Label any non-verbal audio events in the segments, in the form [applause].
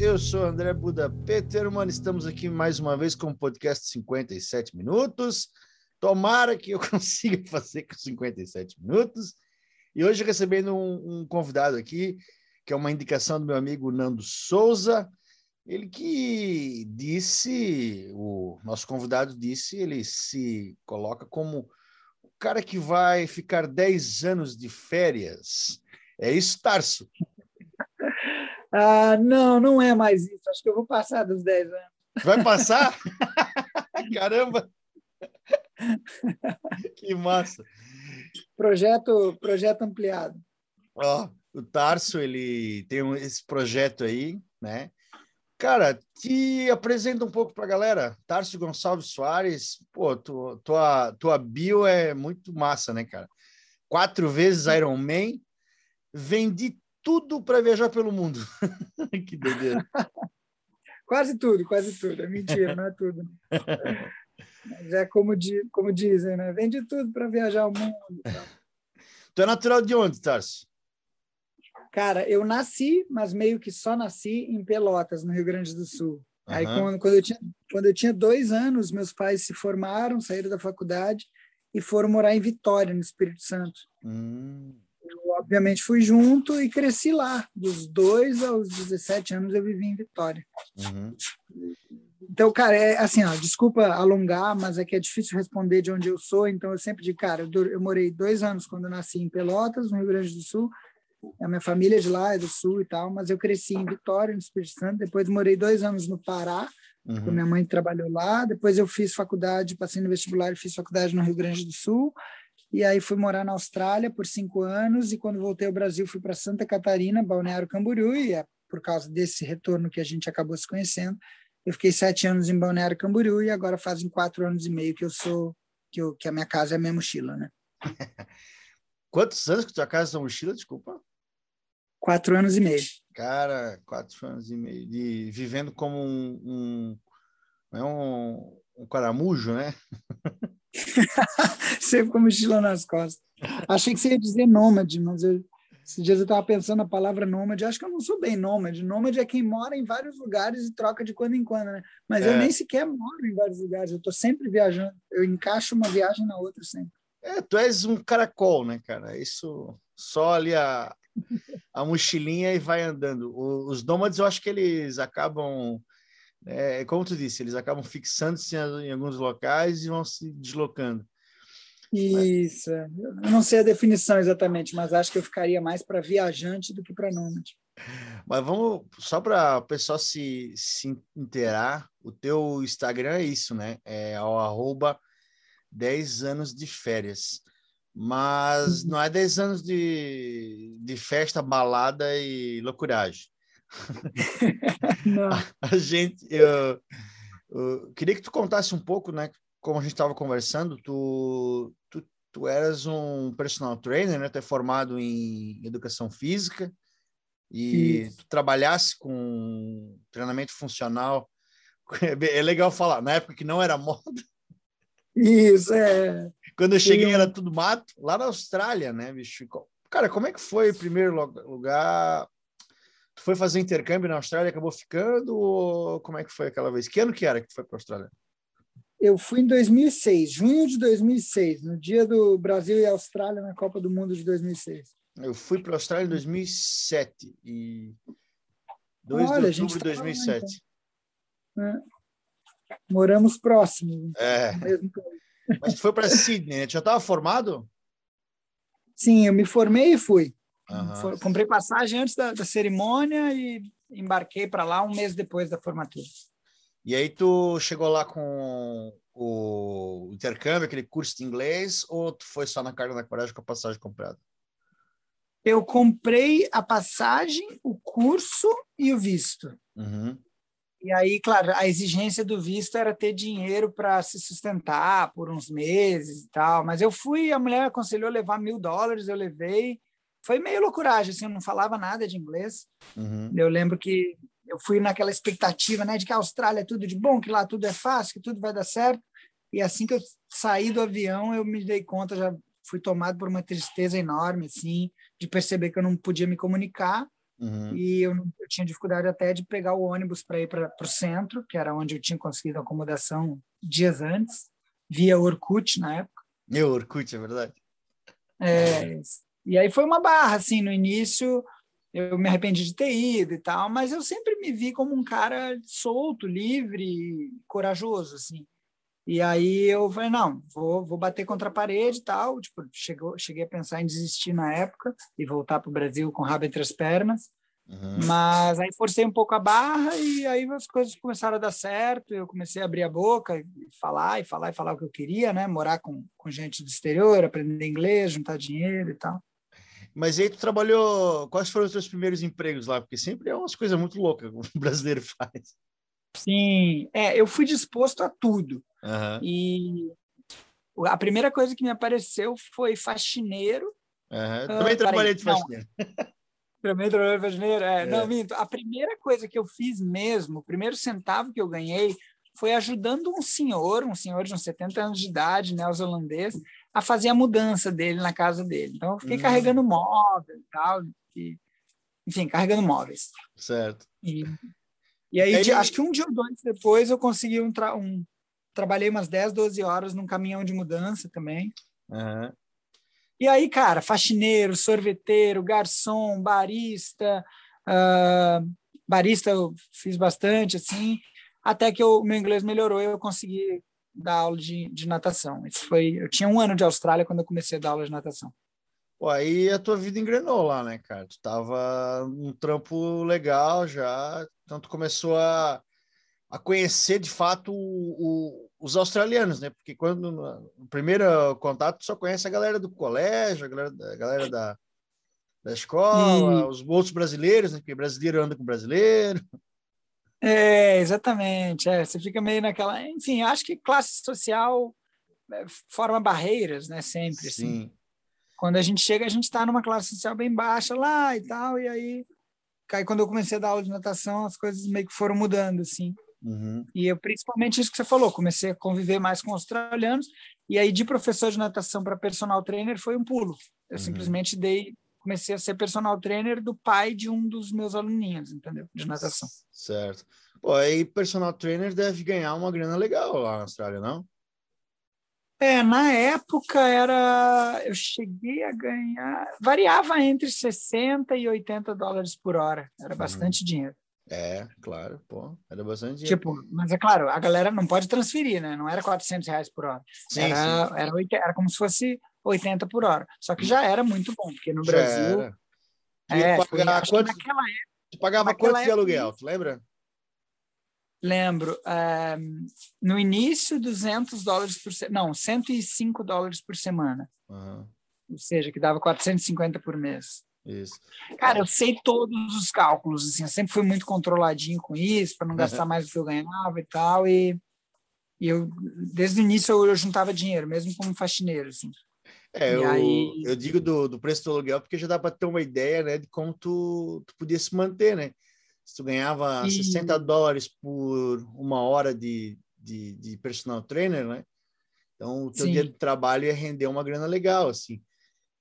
Eu sou André Buda Peterman, estamos aqui mais uma vez com o podcast 57 minutos. Tomara que eu [laughs] consiga fazer com 57 minutos. E hoje recebendo um, um convidado aqui, que é uma indicação do meu amigo Nando Souza, ele que disse, o nosso convidado disse, ele se coloca como o cara que vai ficar 10 anos de férias. É isso, Tarso? Ah, não, não é mais isso. Acho que eu vou passar dos 10 anos. Vai passar? [laughs] Caramba! que massa! Projeto, projeto ampliado. Ó, o Tarso, ele tem esse projeto aí, né? Cara, te apresenta um pouco para a galera. Tarso Gonçalves Soares, pô, tu, tua, tua bio é muito massa, né, cara? Quatro vezes Iron Man, vendi tudo para viajar pelo mundo. [laughs] que doideira. [laughs] quase tudo, quase tudo. É mentira, não é tudo. Mas é como, di, como dizem, né? Vende tudo para viajar o mundo. Tu é natural de onde, Tarso? Cara, eu nasci, mas meio que só nasci em Pelotas, no Rio Grande do Sul. Uhum. Aí, quando, quando, eu tinha, quando eu tinha dois anos, meus pais se formaram, saíram da faculdade e foram morar em Vitória, no Espírito Santo. Hum obviamente fui junto e cresci lá. Dos dois aos 17 anos eu vivi em Vitória. Uhum. Então, cara, é assim, ó, desculpa alongar, mas é que é difícil responder de onde eu sou, então eu sempre digo, cara, eu, eu morei dois anos quando eu nasci em Pelotas, no Rio Grande do Sul, a minha família é de lá, é do Sul e tal, mas eu cresci em Vitória, no Espírito Santo, depois morei dois anos no Pará, uhum. minha mãe trabalhou lá, depois eu fiz faculdade, passei no vestibular e fiz faculdade no Rio Grande do Sul, e aí fui morar na Austrália por cinco anos e quando voltei ao Brasil fui para Santa Catarina, Balneário Camboriú e é por causa desse retorno que a gente acabou se conhecendo. Eu fiquei sete anos em Balneário Camboriú e agora fazem quatro anos e meio que eu sou que, eu, que a minha casa é a minha mochila, né? [laughs] Quantos anos que tua casa é a mochila? Desculpa. Quatro anos e meio. Cara, quatro anos e meio de vivendo como um, um, é um, um caramujo, né? [laughs] [laughs] Sempre com mochila nas costas. Achei que você ia dizer nômade, mas eu, esses dias eu estava pensando a palavra nômade. Acho que eu não sou bem nômade. Nômade é quem mora em vários lugares e troca de quando em quando, né? Mas é. eu nem sequer moro em vários lugares. Eu estou sempre viajando. Eu encaixo uma viagem na outra sempre. É, tu és um caracol, né, cara? Isso só ali a, a mochilinha e vai andando. Os nômades, eu acho que eles acabam é, como tu disse, eles acabam fixando-se em alguns locais e vão se deslocando. Isso. É. Eu não sei a definição exatamente, mas acho que eu ficaria mais para viajante do que para nômade. Mas vamos, só para o pessoal se, se inteirar, o teu Instagram é isso, né? É o arroba 10 anos de férias. Mas uhum. não é 10 anos de, de festa, balada e loucuragem. [laughs] A gente, eu, eu, queria que tu contasse um pouco, né? Como a gente estava conversando, tu, tu, tu eras um personal trainer, né? Tu é formado em educação física e Isso. tu trabalhasse com treinamento funcional. [laughs] É legal falar, na época que não era moda. Isso, é. Quando eu cheguei era tudo mato, lá na Austrália, né, bicho? Cara, como é que foi o primeiro lugar? Tu foi fazer intercâmbio na Austrália e acabou ficando? Ou como é que foi aquela vez? Que ano que era que tu foi para a Austrália? Eu fui em 2006, junho de 2006, no dia do Brasil e Austrália na Copa do Mundo de 2006. Eu fui para a Austrália em 2007 e 2 Olha, de outubro de 2007. Lá, então. é. Moramos próximos. É. Mas tu foi para Sydney, né? Tu já estava formado? Sim, eu me formei e fui. Uhum. comprei passagem antes da, da cerimônia e embarquei para lá um mês depois da formatura. E aí tu chegou lá com o intercâmbio, aquele curso de inglês, ou tu foi só na carga da coragem com a passagem comprada? Eu comprei a passagem, o curso e o visto. Uhum. E aí, claro, a exigência do visto era ter dinheiro para se sustentar por uns meses e tal. Mas eu fui, a mulher aconselhou levar mil dólares, eu levei. Foi meio loucuragem, assim, eu não falava nada de inglês. Uhum. Eu lembro que eu fui naquela expectativa, né, de que a Austrália é tudo de bom, que lá tudo é fácil, que tudo vai dar certo. E assim que eu saí do avião, eu me dei conta, já fui tomado por uma tristeza enorme, assim, de perceber que eu não podia me comunicar Uhum. e eu, eu tinha dificuldade até de pegar o ônibus para ir para o centro, que era onde eu tinha conseguido acomodação dias antes, via Orkut na época. Meu Orkut, é verdade. É, e aí foi uma barra, assim, no início eu me arrependi de ter ido e tal, mas eu sempre me vi como um cara solto, livre, corajoso, assim. E aí eu falei, não, vou, vou bater contra a parede e tal. Tipo, chegou, cheguei a pensar em desistir na época e voltar para o Brasil com o rabo entre as pernas. Uhum. Mas aí forcei um pouco a barra e aí as coisas começaram a dar certo. Eu comecei a abrir a boca e falar, e falar, e falar o que eu queria, né? Morar com, com gente do exterior, aprender inglês, juntar dinheiro e tal. Mas aí tu trabalhou. Quais foram os teus primeiros empregos lá? Porque sempre é umas coisas muito loucas que o [laughs] brasileiro faz. Sim, é, eu fui disposto a tudo. Aham, E a primeira coisa que me apareceu foi faxineiro. Ah, Também trabalhei peraí, de faxineiro. [laughs] Primeiro trabalho de faxineiro? É, É. Não, minto. A primeira coisa que eu fiz mesmo, o primeiro centavo que eu ganhei, foi ajudando um senhor, um senhor de uns 70 anos de idade, neozelandês, a fazer a mudança dele na casa dele. Então, eu fiquei Hum. carregando móveis e tal. E, enfim, carregando móveis. Certo. E, e aí, E de- acho que um dia ou dois depois, eu consegui um, tra- um. Trabalhei umas 10, 12 horas num caminhão de mudança também. Aham. E aí, cara, faxineiro, sorveteiro, garçom, barista, ah, barista eu fiz bastante, assim, até que o meu inglês melhorou e eu consegui dar aula de, de natação. Isso foi, eu tinha um ano de Austrália quando eu comecei a dar aula de natação. Pô, aí a tua vida engrenou lá, né, cara? Tu tava num trampo legal já, então tu começou a, a conhecer de fato o- o- os australianos, né? Porque quando no, primeiro contato tu só conhece a galera do colégio, a galera, da- a galera da, da escola, E- os outros brasileiros, né? Porque brasileiro anda com brasileiro. É, exatamente. É, você fica meio naquela. Enfim, acho que classe social é, forma barreiras, né? Sempre. Assim. Sim. Quando a gente chega, a gente está numa classe social bem baixa lá e tal, e aí, aí quando eu comecei a dar aula de natação, as coisas meio que foram mudando, assim. Uhum. E eu, principalmente isso que você falou, comecei a conviver mais com australianos, e aí de professor de natação para personal trainer foi um pulo. Eu Uhum. simplesmente dei, comecei a ser personal trainer do pai de um dos meus aluninhos, entendeu? De natação. Certo. Pô, aí personal trainer deve ganhar uma grana legal lá na Austrália, não? É, na época era. Eu cheguei a ganhar. Variava entre 60 e 80 dólares por hora. Era Uhum. bastante dinheiro. É, claro, pô, era bastante dinheiro. Tipo, mas é claro, a galera não pode transferir, né? Não era 400 reais por hora. sim, era, sim. Era, 80 era como se fosse 80 por hora. Só que já era muito bom, porque no Já Brasil. era. É, foi, pagar acho que quantos- naquela época, Tu pagava naquela quanto de aluguel, tu lembra? lembro, eh, no início, 200 dólares por semana. Não, 105 dólares por semana. Aham, Ou seja, que dava 450 por mês. isso. Cara, eu sei todos os cálculos, assim, eu sempre fui muito controladinho com isso, para não gastar mais do que eu ganhava e tal, e, e eu, desde o início, eu, eu juntava dinheiro, mesmo como faxineiro, assim. É, E eu, aí- eu digo do, do preço do aluguel porque já dá para ter uma ideia, né, de como tu, tu podia se manter, né? Se tu ganhava E- 60 dólares por uma hora de, de, de personal trainer, né? Então, o teu Sim. dia de trabalho ia render uma grana legal, assim.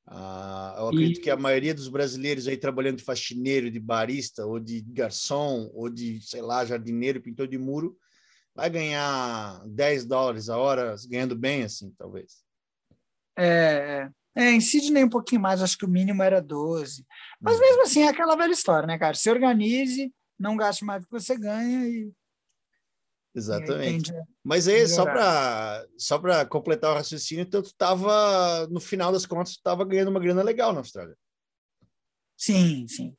Ah, eu acredito que a maioria dos brasileiros aí trabalhando de faxineiro, de barista, ou de garçom, ou de, sei lá, jardineiro, pintor de muro, vai ganhar 10 dólares a hora, ganhando bem, assim, talvez. É, é, em Sydney um pouquinho mais, acho que o mínimo era 12. Mas Uhum. mesmo assim, é aquela velha história, né, cara? Se organize, não gaste mais do que você ganha e, e aí Exatamente. tende a- Mas aí, só para só completar o raciocínio, então tu estava, no final das contas, tu estava ganhando uma grana legal na Austrália. Sim, sim.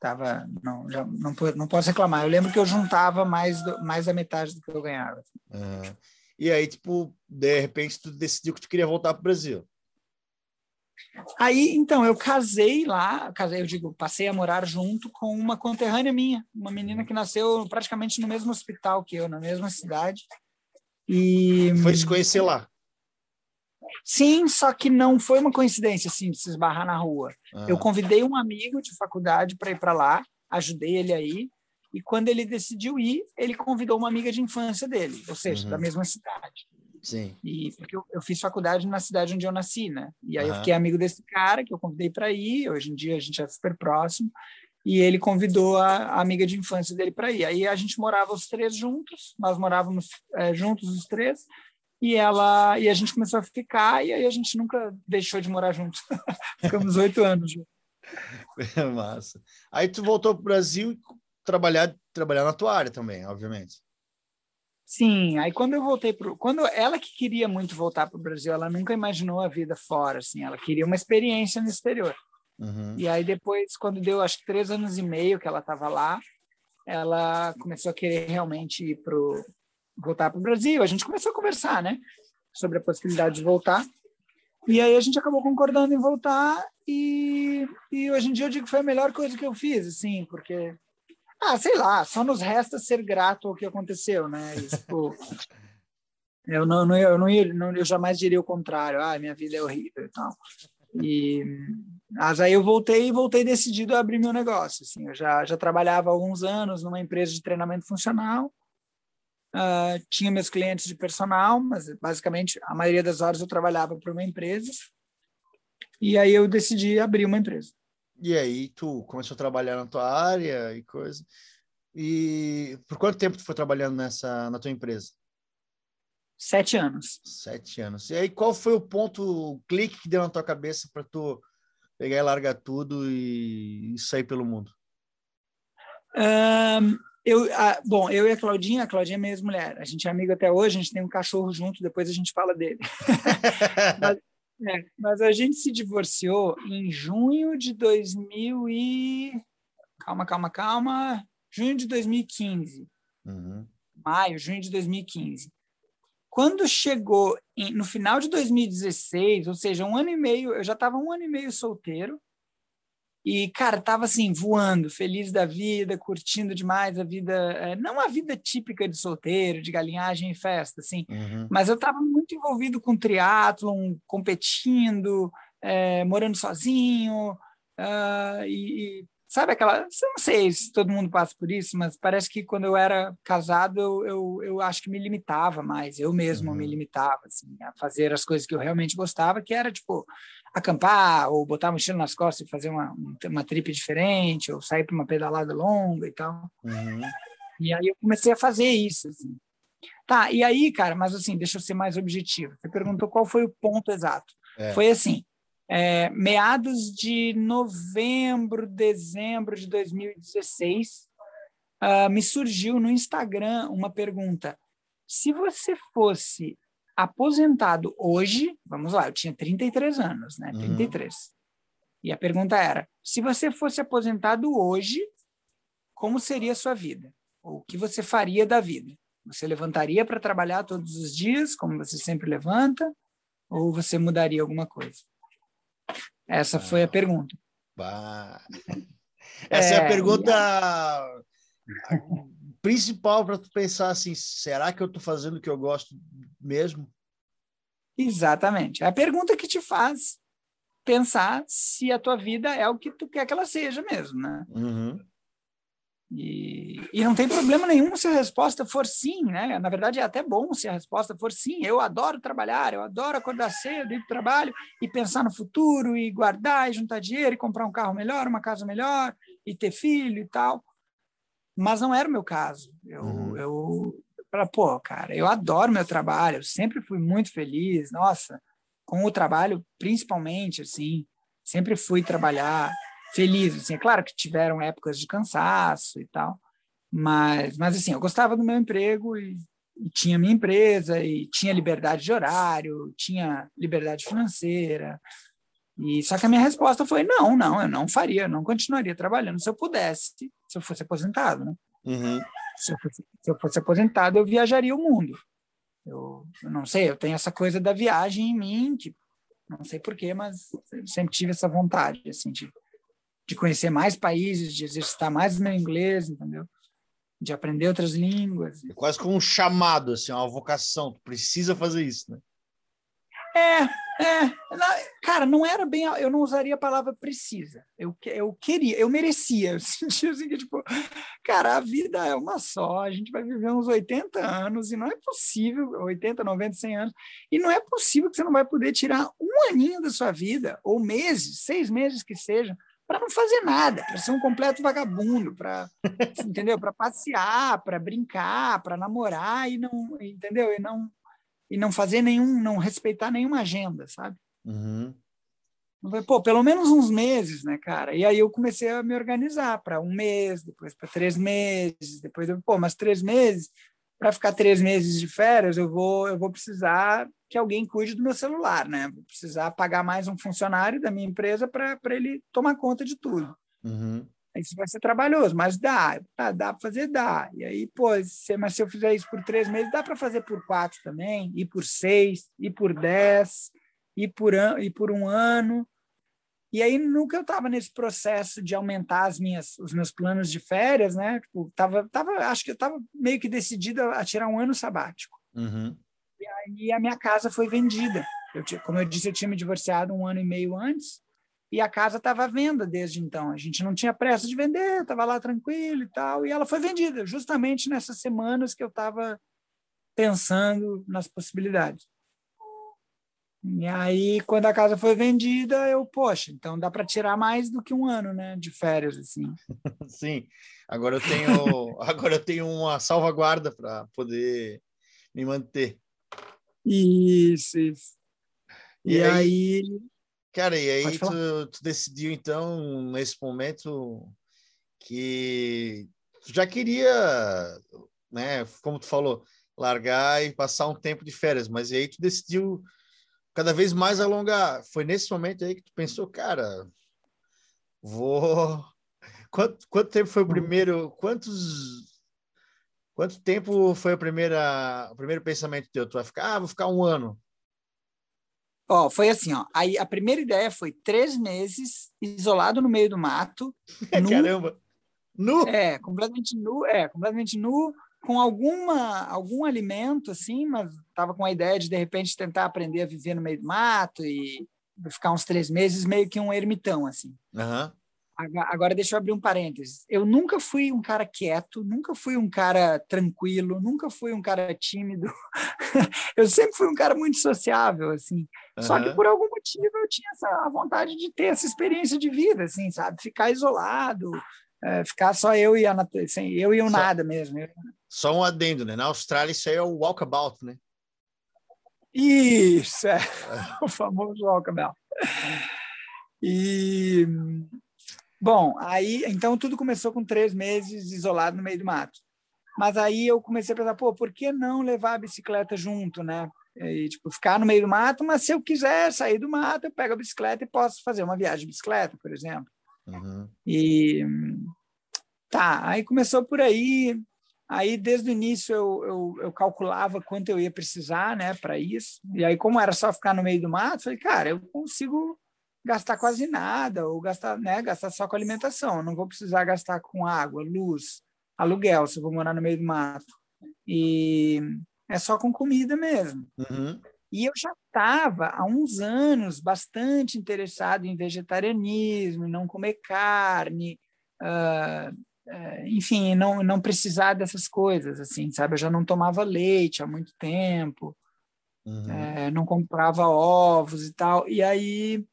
Tava, não, já, não, não posso reclamar. Eu lembro que eu juntava mais, do- mais da metade do que eu ganhava. Ah, e aí, tipo, de repente, tu decidiu que tu queria voltar para o Brasil. Aí, então, eu casei lá, casei, eu digo, passei a morar junto com uma conterrânea minha, uma menina que nasceu praticamente no mesmo hospital que eu, na mesma cidade. E foi se conhecer lá. Sim, só que não foi uma coincidência assim de se esbarrar na rua. Ah. Eu convidei um amigo de faculdade para ir para lá, ajudei ele aí, e quando ele decidiu ir, ele convidou uma amiga de infância dele, ou seja, uhum. da mesma cidade. Sim. E porque eu, eu, fiz faculdade na cidade onde eu nasci, né? E aí uhum. eu fiquei amigo desse cara que eu convidei para ir. Hoje em dia a gente é super próximo. E ele convidou a, a amiga de infância dele para ir. Aí a gente morava os três juntos. Nós morávamos é, juntos os três. E ela e a gente começou a ficar e aí a gente nunca deixou de morar juntos. [laughs] Ficamos oito anos [laughs] massa. Aí tu voltou para o Brasil trabalhar trabalhar na tua área também, obviamente. Sim, aí quando eu voltei para quando ela que queria muito voltar para o Brasil, ela nunca imaginou a vida fora, assim, ela queria uma experiência no exterior. Uhum. E aí depois, quando deu acho que três anos e meio que ela estava lá, ela começou a querer realmente ir pro voltar para o Brasil. A gente começou a conversar, né, sobre a possibilidade de voltar. E aí a gente acabou concordando em voltar e, e hoje em dia eu digo que foi a melhor coisa que eu fiz, assim, porque ah, sei lá, só nos resta ser grato ao que aconteceu, né? tipo, [laughs] eu não, não, eu não, eu jamais diria o contrário. Ah, minha vida é horrível e tal. E mas aí eu voltei e voltei decidido a abrir meu negócio. Assim, eu já já trabalhava há alguns anos numa empresa de treinamento funcional. Uh, tinha meus clientes de personal, mas basicamente a maioria das horas eu trabalhava para uma empresa. E aí eu decidi abrir uma empresa. E aí tu começou a trabalhar na tua área e coisa. E por quanto tempo tu foi trabalhando nessa na tua empresa? Sete anos. Sete anos. E aí qual foi o ponto, o clique que deu na tua cabeça para tu pegar e largar tudo e, e sair pelo mundo? Um, eu, a, bom, eu e a Claudinha, a Claudinha é minha ex-mulher. A gente é amigo até hoje, a gente tem um cachorro junto, depois a gente fala dele. [laughs] Mas, é, mas a gente se divorciou em junho de 2000 e... Calma, calma, calma. Junho de 2015. Uhum. Maio, junho de 2015. Quando chegou em, no final de 2016, ou seja, um ano e meio, eu já estava um ano e meio solteiro, e, cara, tava assim, voando, feliz da vida, curtindo demais a vida, é, não a vida típica de solteiro, de galinhagem e festa, assim, uhum. mas eu tava muito envolvido com triatlon, competindo, é, morando sozinho, uh, e, e, sabe aquela, eu não sei se todo mundo passa por isso, mas parece que quando eu era casado, eu, eu, eu acho que me limitava mais, eu mesmo uhum. me limitava, assim, a fazer as coisas que eu realmente gostava, que era, tipo, acampar, ou botar a mochila nas costas e fazer uma, uma trip diferente, ou sair para uma pedalada longa e tal. Uhum. E aí eu comecei a fazer isso. Assim. Tá, e aí, cara, mas assim, deixa eu ser mais objetivo. Você perguntou qual foi o ponto exato. É. Foi assim, é, meados de novembro, dezembro de 2016, uh, ah, me surgiu no Instagram uma pergunta. Se você fosse aposentado hoje, vamos lá, eu tinha 33 anos, né? 33. Uhum. E a pergunta era: se você fosse aposentado hoje, como seria a sua vida? O que você faria da vida? Você levantaria para trabalhar todos os dias, como você sempre levanta, ou você mudaria alguma coisa? Essa foi a pergunta. Bah. Essa é, é a pergunta. Principal para tu pensar assim: será que eu estou fazendo o que eu gosto mesmo? Exatamente. É a pergunta que te faz pensar se a tua vida é o que tu quer que ela seja mesmo, né? Uhum. E, e não tem problema nenhum se a resposta for sim, né? Na verdade, é até bom se a resposta for sim. Eu adoro trabalhar, eu adoro acordar cedo, ir para o trabalho e pensar no futuro, e guardar, e juntar dinheiro, e comprar um carro melhor, uma casa melhor, e ter filho e tal. Mas não era o meu caso. Eu, uhum. eu para pô, cara, eu adoro meu trabalho, eu sempre fui muito feliz, nossa, com o trabalho principalmente, assim, sempre fui trabalhar feliz, assim, é claro que tiveram épocas de cansaço e tal, mas, mas assim, eu gostava do meu emprego e, e tinha minha empresa e tinha liberdade de horário, tinha liberdade financeira, e só que a minha resposta foi não, não, eu não faria, eu não continuaria trabalhando se eu pudesse, se eu fosse aposentado, né? Uhum se eu, fosse, se eu fosse aposentado, eu viajaria o mundo. Eu, eu, não sei, eu tenho essa coisa da viagem em mim, que Não sei porquê, mas sempre tive essa vontade, assim, de, de conhecer mais países, de exercitar mais o meu inglês, entendeu? De aprender outras línguas. É quase como um chamado, assim, uma vocação. Tu precisa fazer isso, né? É, é. Cara, não era bem. Eu não usaria a palavra precisa. Eu, eu queria, eu merecia. [laughs] Eu sentia assim que, tipo, cara, a vida é uma só. A gente vai viver uns 80 anos e não é possível 80, 90, 100 anos. E não é possível que você não vai poder tirar um aninho da sua vida, ou meses, seis meses que seja, para não fazer nada, para ser um completo vagabundo, para entendeu? Para passear, para brincar, para namorar e não, entendeu? E não e não fazer nenhum, não respeitar nenhuma agenda, sabe? Uhum. Pô, pelo menos uns meses, né, cara? E aí eu comecei a me organizar para um mês, depois para três meses, depois, pô, mas três meses, para ficar três meses de férias, eu vou, eu vou precisar que alguém cuide do meu celular, né? Vou precisar pagar mais um funcionário da minha empresa para ele tomar conta de tudo. Uhum. Isso vai ser trabalhoso, mas dá, dá, dá para fazer, dá. E aí, pô, se, mas se eu fizer isso por três meses, dá para fazer por quatro também, e por seis, e por dez, e por, an, e por um ano. E aí, nunca eu estava nesse processo de aumentar as minhas, os meus planos de férias, né? Tipo, tava, tava, acho que eu estava meio que decidida a tirar um ano sabático. Uhum. E aí a minha casa foi vendida. Eu, como eu disse, eu tinha me divorciado um ano e meio antes e a casa estava à venda desde então. A gente não tinha pressa de vender, estava lá tranquilo e tal, e ela foi vendida justamente nessas semanas que eu estava pensando nas possibilidades. E aí, quando a casa foi vendida, eu, poxa, então dá para tirar mais do que um ano, né, de férias assim. [laughs] Sim. Agora eu tenho, [laughs] agora eu tenho uma salvaguarda para poder me manter. Isso, isso. E, e aí, aí Cara, e aí tu, tu, decidiu, então, nesse momento, que tu já queria, né, como tu falou, largar e passar um tempo de férias, mas aí tu decidiu cada vez mais alongar. Foi nesse momento aí que tu pensou, cara, vou. [laughs] Quanto, quanto tempo foi o primeiro? Quantos. Quanto tempo foi a primeira, o primeiro pensamento teu? Tu vai ficar, ah, vou ficar um ano. Ó, foi assim, ó. Aí a primeira ideia foi três meses isolado no meio do mato. [laughs] Nu, Caramba! Nu? É, completamente nu, é, completamente nu, com alguma algum alimento, assim, mas tava com a ideia de de repente tentar aprender a viver no meio do mato e ficar uns três meses meio que um ermitão, assim. Uhum. Agora, deixa eu abrir um parênteses. Eu nunca fui um cara quieto, nunca fui um cara tranquilo, nunca fui um cara tímido. [laughs] eu sempre fui um cara muito sociável, assim. Uhum. Só que por algum motivo eu tinha essa a vontade de ter essa experiência de vida, assim, sabe? Ficar isolado, é, ficar só eu e a natureza, assim, eu e o só, nada mesmo. Só um adendo, né? Na Austrália isso aí é o walkabout, né? Isso, é. [laughs] o famoso walkabout. E Bom, aí então tudo começou com três meses isolado no meio do mato. Mas aí eu comecei a pensar, pô, por que não levar a bicicleta junto, né? E, tipo, ficar no meio do mato, mas se eu quiser sair do mato, eu pego a bicicleta e posso fazer uma viagem de bicicleta, por exemplo. Uhum. E tá, aí começou por aí. Aí, desde o início, eu, eu, eu calculava quanto eu ia precisar né, para isso. E aí, como era só ficar no meio do mato, falei, cara, eu consigo gastar quase nada, ou gastar, né, gastar só com alimentação. Não vou precisar gastar com água, luz, aluguel, se eu vou morar no meio do mato. E é só com comida mesmo. Uhum. E eu já estava há uns anos bastante interessado em vegetarianismo, não comer carne, uh, uh, enfim, não, não precisar dessas coisas, assim, sabe? Eu já não tomava leite há muito tempo, uhum. uh, não comprava ovos e tal. E aí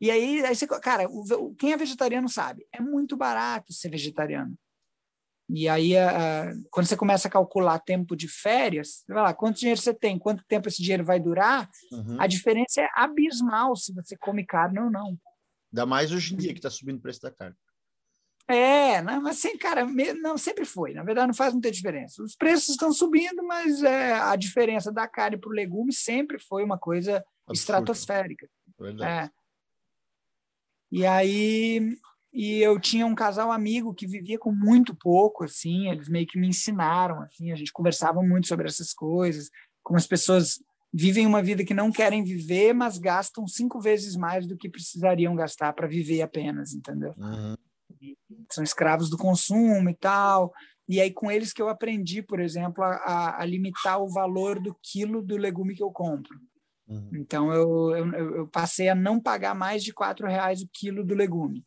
e aí, aí você, cara, o, quem é vegetariano sabe, é muito barato ser vegetariano. E aí, a, quando você começa a calcular tempo de férias, vai lá, quanto dinheiro você tem, quanto tempo esse dinheiro vai durar, uhum. a diferença é abismal se você come carne ou não. Ainda mais hoje em dia que está subindo o preço da carne. É, não, mas assim, cara, não sempre foi. Na verdade, não faz muita diferença. Os preços estão subindo, mas é, a diferença da carne para o legume sempre foi uma coisa Absurdo. estratosférica. Verdade. É. E aí e eu tinha um casal amigo que vivia com muito pouco, assim, eles meio que me ensinaram, assim, a gente conversava muito sobre essas coisas, como as pessoas vivem uma vida que não querem viver, mas gastam cinco vezes mais do que precisariam gastar para viver apenas, entendeu? Uhum. São escravos do consumo e tal. E aí, com eles que eu aprendi, por exemplo, a, a limitar o valor do quilo do legume que eu compro. Uhum. Então, eu, eu, eu, passei a não pagar mais de quatro reais o quilo do legume.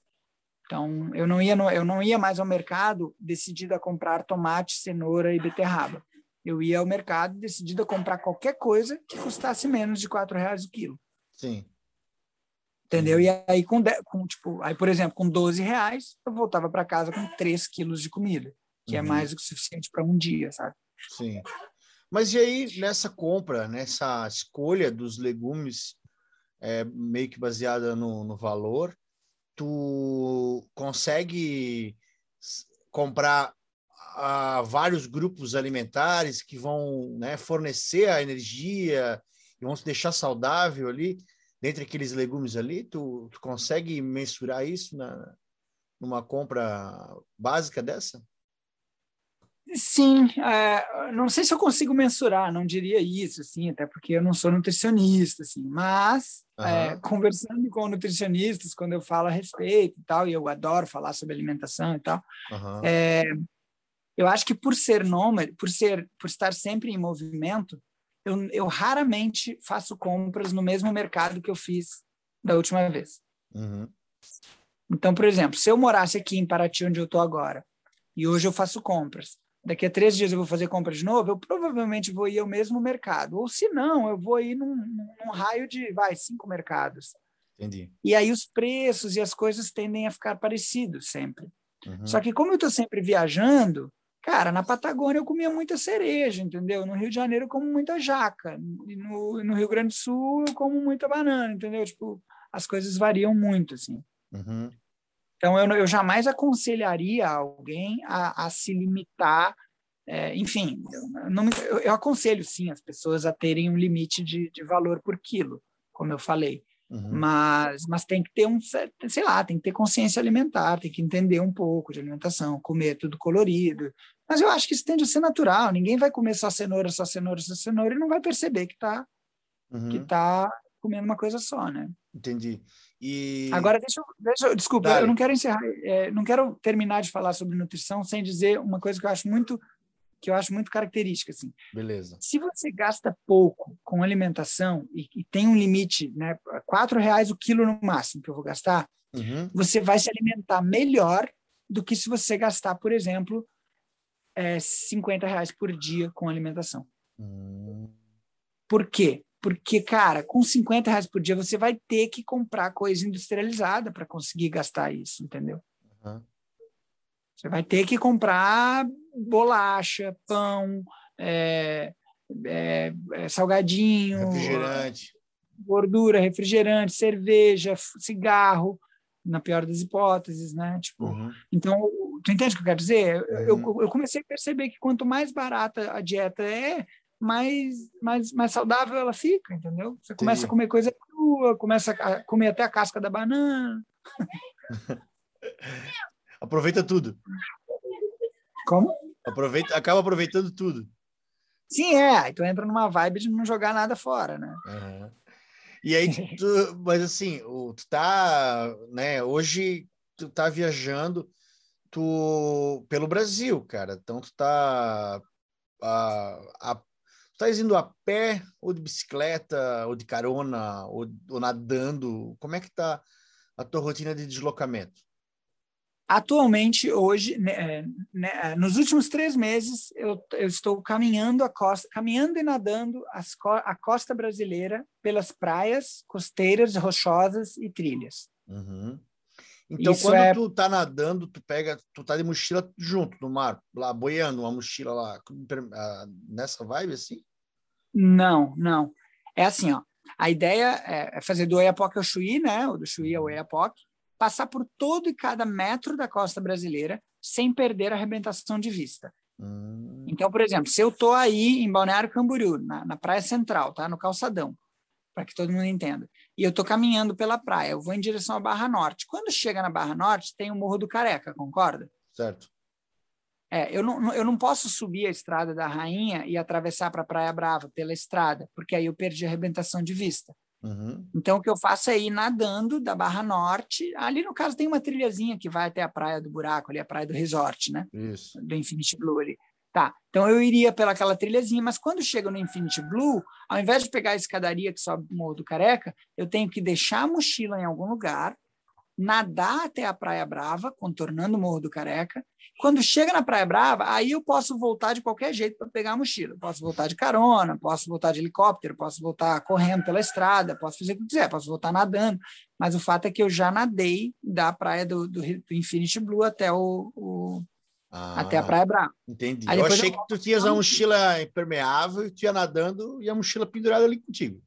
Então, eu não ia, no, eu não ia mais ao mercado decidido a comprar tomate, cenoura e beterraba. Eu ia ao mercado decidido a comprar qualquer coisa que custasse menos de quatro reais o quilo. Sim. Entendeu? E aí, com, com, tipo, aí, por exemplo, com 12 reais, eu voltava para casa com 3 quilos de comida, que é uhum. é mais do que suficiente para um dia, sabe? Sim. Mas e aí, nessa compra, nessa escolha dos legumes, é, meio que baseada no, no valor, tu consegue comprar uh, vários grupos alimentares que vão né, fornecer a energia e vão te deixar saudável ali, dentre aqueles legumes ali, tu, tu consegue mensurar isso na, numa compra básica dessa? Sim, é, não sei se eu consigo mensurar, não diria isso, assim, até porque eu não sou nutricionista, assim, mas uhum. é, conversando com nutricionistas, quando eu falo a respeito e tal, e eu adoro falar sobre alimentação e tal, uhum. é, eu acho que por ser nômade, por ser, por estar sempre em movimento, eu, eu raramente faço compras no mesmo mercado que eu fiz da última vez. Uhum. Então, por exemplo, se eu morasse aqui em Paraty, onde eu estou agora, e hoje eu faço compras, daqui a três dias eu vou fazer compra de novo, eu provavelmente vou ir ao mesmo mercado. Ou se não, eu vou ir num, num raio de, vai, cinco mercados. Entendi. E aí os preços e as coisas tendem a ficar parecidos sempre. Uhum. Só que como eu estou sempre viajando, cara, na Patagônia eu comia muita cereja, entendeu? No Rio de Janeiro eu como muita jaca. No, no Rio Grande do Sul eu como muita banana, entendeu? Tipo, as coisas variam muito, assim. Uhum. Então, eu, eu jamais aconselharia alguém a, a se limitar. É, enfim, eu, não, eu, eu, aconselho sim as pessoas a terem um limite de, de valor por quilo, como eu falei. Uhum. Mas, mas tem que ter um, sei lá, tem que ter consciência alimentar, tem que entender um pouco de alimentação, comer tudo colorido. Mas eu acho que isso tende a ser natural. Ninguém vai comer só cenoura, só cenoura, só cenoura e não vai perceber que está uhum. que tá comendo uma coisa só, né? Entendi. E... Agora, deixa eu, deixa eu desculpa, Dale. eu não quero encerrar, é, não quero terminar de falar sobre nutrição sem dizer uma coisa que eu acho muito que eu acho muito característica assim. Beleza. Se você gasta pouco com alimentação e, e tem um limite, né, quatro reais o quilo no máximo que eu vou gastar, uhum. você vai se alimentar melhor do que se você gastar, por exemplo, é, 50 reais por dia com alimentação. Uhum. Por quê? Porque, cara, com 50 reais por dia você vai ter que comprar coisa industrializada para conseguir gastar isso, entendeu? Uhum. Você vai ter que comprar bolacha, pão, é, é, é, salgadinho, refrigerante, gordura, refrigerante, cerveja, cigarro, na pior das hipóteses, né? Tipo, uhum. então, tu entende o que eu quero dizer? Uhum. Eu, eu comecei a perceber que quanto mais barata a dieta é, mais, mais, mais saudável ela fica, entendeu? Você começa Entendi. a comer coisa crua, começa a comer até a casca da banana. [laughs] Aproveita tudo. Como? Aproveita, acaba aproveitando tudo. Sim, é. Aí tu entra numa vibe de não jogar nada fora, né? Uhum. E aí, [laughs] tu, mas assim, tu tá, né? Hoje tu tá viajando tu pelo Brasil, cara. Então tu tá a, a Estás indo a pé, ou de bicicleta, ou de carona, ou, ou nadando? Como é que está a tua rotina de deslocamento? Atualmente, hoje, né, né, nos últimos três meses, eu, eu, estou caminhando a costa, caminhando e nadando as, a costa brasileira pelas praias costeiras, rochosas e trilhas. Uhum. Então, Isso quando é... tu tá nadando, tu pega, tu tá de mochila junto no mar, lá boiando, uma mochila lá, ah, nessa vibe assim? Não, não. É assim, ó. A ideia é fazer do Oiapoque ao Chuí, né? Ou do Chuí ao Oiapoque, passar por todo e cada metro da costa brasileira sem perder a arrebentação de vista. Hum. Então, por exemplo, se eu estou aí em Balneário Camboriú, na, na praia central, tá? No calçadão, para que todo mundo entenda, e eu estou caminhando pela praia, eu vou em direção à Barra Norte. Quando chega na Barra Norte, tem o Morro do Careca, concorda? Certo. É, eu não, eu não posso subir a estrada da Rainha e atravessar para Praia Brava pela estrada, porque aí eu perdi a arrebentação de vista. Uhum. Então, o que eu faço é ir nadando da Barra Norte. Ali, no caso, tem uma trilhazinha que vai até a Praia do Buraco, ali a Praia do Resort, né? Isso. Do Infinity Blue ali. Tá, então eu iria pelaquela trilhazinha, mas quando chega no Infinity Blue, ao invés de pegar a escadaria que sobe o Morro do Careca, eu tenho que deixar a mochila em algum lugar, nadar até a Praia Brava, contornando o Morro do Careca. Quando chega na Praia Brava, aí eu posso voltar de qualquer jeito para pegar a mochila. Posso voltar de carona, posso voltar de helicóptero, posso voltar correndo pela estrada, posso fazer o que quiser, posso voltar nadando. Mas o fato é que eu já nadei da praia do, do, do Infinity Blue até o, o ah, até a Praia Brava. Entendi. Eu achei eu... que tu tinhas a mochila impermeável e tu ia nadando e a mochila pendurada ali contigo.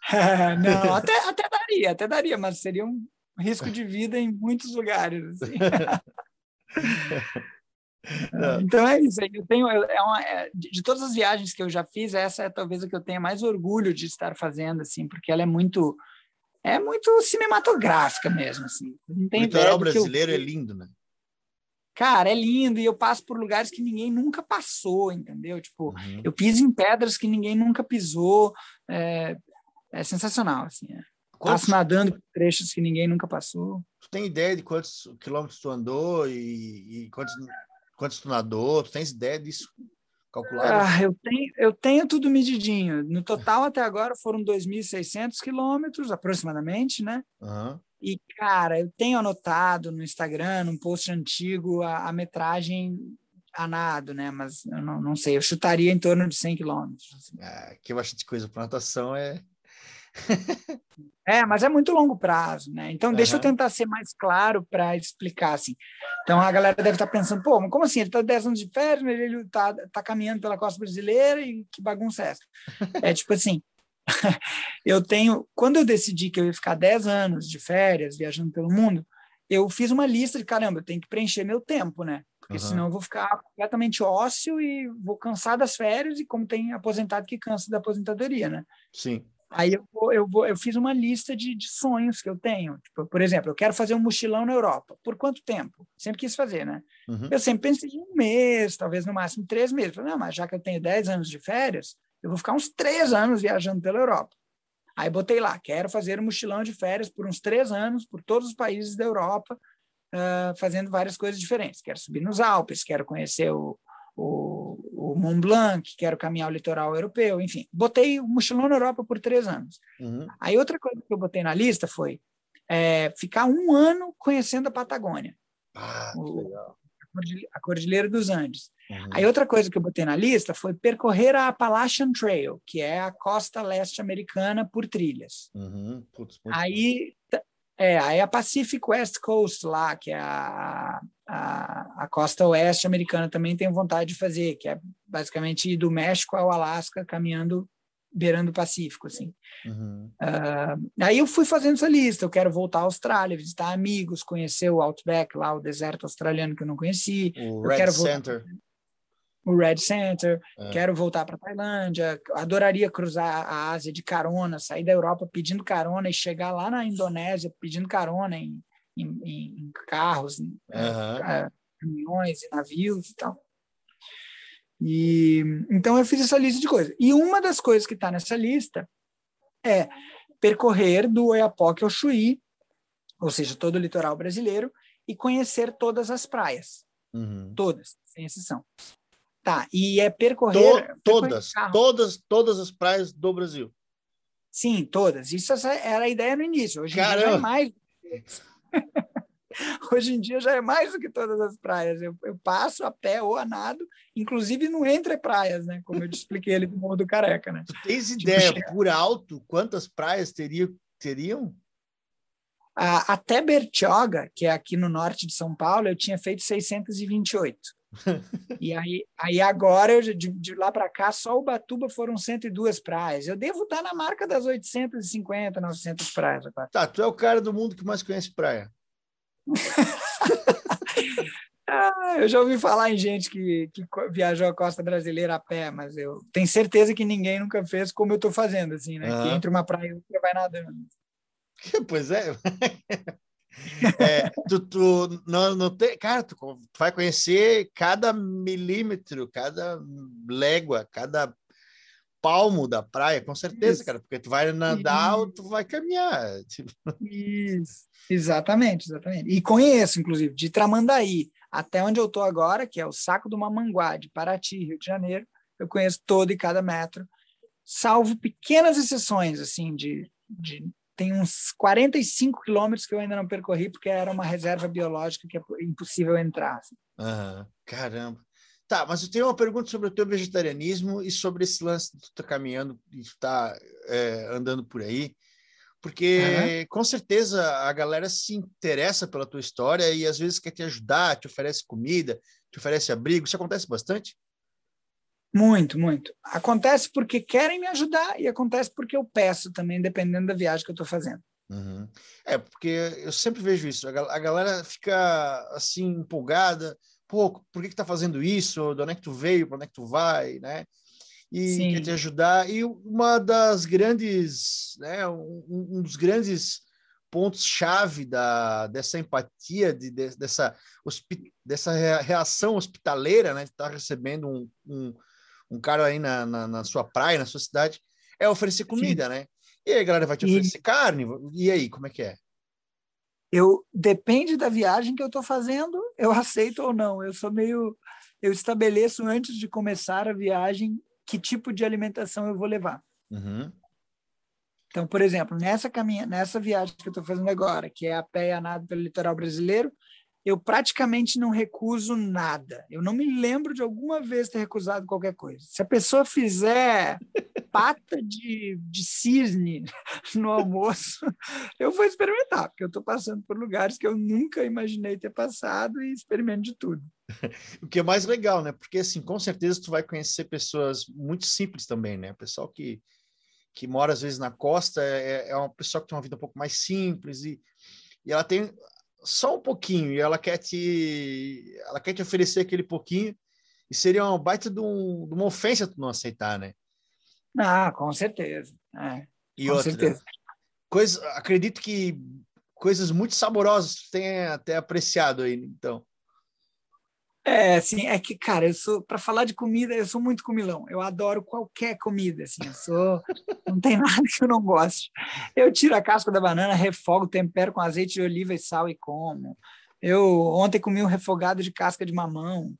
[laughs] não, até, até daria, até daria, mas seria um risco de vida em muitos lugares. Assim. [laughs] então é isso. Eu tenho, é uma, é, de todas as viagens que eu já fiz, essa é talvez a que eu tenha mais orgulho de estar fazendo, assim, porque ela é muito é muito cinematográfica mesmo, assim. Não tem o litoral brasileiro eu... é lindo, né? Cara, é lindo e eu passo por lugares que ninguém nunca passou, entendeu? Tipo, uhum. eu piso em pedras que ninguém nunca pisou. É, é sensacional, assim. É. Quantos... Passo nadando por trechos que ninguém nunca passou. Tu tem ideia de quantos quilômetros tu andou e, e quantos, quantos tu nadou? Tu tens ideia disso? Calculado? Ah, eu, tenho, eu tenho tudo medidinho. No total, até agora, foram 2.600 quilômetros, aproximadamente, né? Uhum. E, cara, eu tenho anotado no Instagram, num post antigo, a, a metragem a nado, né? Mas eu não, não sei, eu chutaria em torno de 100 quilômetros. Assim. Ah, que eu acho de coisa para natação é é, mas é muito longo prazo, né? Então, deixa uhum. eu tentar ser mais claro para explicar, assim. Então, a galera deve estar tá pensando, pô, como assim? Ele está 10 anos de férias, ele está tá caminhando pela costa brasileira e que bagunça é essa? [laughs] É tipo assim, [laughs] eu tenho... Quando eu decidi que eu ia ficar 10 anos de férias, viajando pelo mundo, eu fiz uma lista de, caramba, eu tenho que preencher meu tempo, né? Porque uhum. senão eu vou ficar completamente ósseo e vou cansar das férias e como tem aposentado que cansa da aposentadoria, né? Sim. Aí eu, vou, eu, vou, eu fiz uma lista de, de sonhos que eu tenho. Tipo, por exemplo, eu quero fazer um mochilão na Europa. Por quanto tempo? Sempre quis fazer, né? Uhum. Eu sempre pensei em um mês, talvez no máximo três meses. Falei, não, mas já que eu tenho dez anos de férias, eu vou ficar uns três anos viajando pela Europa. Aí botei lá, quero fazer um mochilão de férias por uns três anos, por todos os países da Europa, uh, fazendo várias coisas diferentes. Quero subir nos Alpes, quero conhecer o, o, o Mont Blanc, quero caminhar o litoral europeu, enfim. Botei o mochilão na Europa por três anos. Uhum. Aí outra coisa que eu botei na lista foi é, ficar um ano conhecendo a Patagônia. Ah, o. A Cordilheira dos Andes. Uhum. Aí outra coisa que eu botei na lista foi percorrer a Appalachian Trail, que é a costa leste americana por trilhas. Uhum. Putz, aí é, aí a Pacific West Coast lá, que é a, a, a, costa oeste americana, também tenho vontade de fazer, que é basicamente ir do México ao Alasca, caminhando, beirando o Pacífico, assim. Uhum. Uh, aí eu fui fazendo essa lista, eu quero voltar à Austrália, visitar amigos, conhecer o Outback, lá o deserto australiano que eu não conheci. O eu Red quero Center. Voltar o Red Center, é. quero voltar para Tailândia, adoraria cruzar a Ásia de carona, sair da Europa pedindo carona e chegar lá na Indonésia pedindo carona em, em, em carros, em uhum. caminhões, em navios e tal. E, então eu fiz essa lista de coisas. E uma das coisas que está nessa lista é percorrer do Oiapoque ao Chuí, ou seja, todo o litoral brasileiro, e conhecer todas as praias. Uhum. Todas, sem exceção. Tá, e é percorrer. To, todas, percorrer todas, todas as praias do Brasil. Sim, todas. Isso era a ideia no início. Hoje dia já é mais. [laughs] Hoje em dia já é mais do que todas as praias. Eu, eu passo a pé ou a nado, inclusive no entre praias, né? Como eu te expliquei ali do Morro do Careca, né? Tu tens tipo, ideia por alto quantas praias teria, teriam? Ah, até Bertioga, que é aqui no norte de São Paulo, eu tinha feito 628 e aí, aí agora, de, de lá para cá, só o Batuba foram 102 praias. Eu devo estar na marca das 850, 900 praias. Agora. Tá, tu é o cara do mundo que mais conhece praia. [laughs] ah, eu já ouvi falar em gente que, que viajou a costa brasileira a pé, mas eu tenho certeza que ninguém nunca fez como eu estou fazendo, assim, né? Uhum. Que entre uma praia e outra vai nadando. [laughs] Pois é. [laughs] [laughs] É, tu, tu não, não tem, cara, tu, tu vai conhecer cada milímetro, cada légua, cada palmo da praia, com certeza, Isso. cara, porque tu vai nadar ou tu vai caminhar. [laughs] Tipo. Isso, exatamente, exatamente. E conheço, inclusive, de Tramandaí até onde eu estou agora, que é o Saco do Mamanguá, de Paraty, Rio de Janeiro, eu conheço todo e cada metro, salvo pequenas exceções, assim, de, de tem uns 45 quilômetros que eu ainda não percorri, porque era uma reserva biológica que é impossível entrar. Assim. Uhum. Caramba. Tá, mas eu tenho uma pergunta sobre o teu vegetarianismo e sobre esse lance de tu tá caminhando e tu tá é, andando por aí, porque uhum. com certeza a galera se interessa pela tua história e às vezes quer te ajudar, te oferece comida, te oferece abrigo. Isso acontece bastante? Muito, muito. Acontece porque querem me ajudar e acontece porque eu peço também, dependendo da viagem que eu estou fazendo. Uhum. É, porque eu sempre vejo isso. A galera fica assim empolgada, pô, por que que tá fazendo isso? De onde é que tu veio? Para onde é que tu vai, né? E Sim. quer te ajudar. E uma das grandes, né, um, um dos grandes pontos-chave da, dessa empatia, de, de, dessa, dessa reação hospitaleira, né, de estar tá recebendo um, um, um, cara aí na, na, na, sua praia, na sua cidade, é oferecer comida, Sim. né? E aí a galera vai te oferecer e... carne, e aí, como é que é? eu depende da viagem que eu estou fazendo, eu aceito ou não. Eu sou meio, eu estabeleço antes de começar a viagem que tipo de alimentação eu vou levar. Uhum. Então, por exemplo, nessa caminha, nessa viagem que eu estou fazendo agora, que é a pé e a nado pelo litoral brasileiro, eu praticamente não recuso nada. Eu não me lembro de alguma vez ter recusado qualquer coisa. Se a pessoa fizer [laughs] pata de, de cisne no almoço, [laughs] eu vou experimentar, porque eu estou passando por lugares que eu nunca imaginei ter passado e experimento de tudo. [laughs] O que é mais legal, né? Porque, assim, com certeza tu vai conhecer pessoas muito simples também, né? Pessoal que, que mora, às vezes, na costa, é, é uma pessoa que tem uma vida um pouco mais simples e, e ela tem só um pouquinho e ela quer te ela quer te oferecer aquele pouquinho e seria uma baita de, um, de uma ofensa tu não aceitar, né? Ah, com certeza. É, e com outra, certeza. Coisa, acredito que coisas muito saborosas tu tenha até apreciado aí, então. É, assim, é que, cara, eu sou, para falar de comida, eu sou muito comilão. Eu adoro qualquer comida, assim, eu sou, não tem [laughs] nada que eu não goste. Eu tiro a casca da banana, refogo, tempero com azeite de oliva e sal e como. Eu ontem comi um refogado de casca de mamão.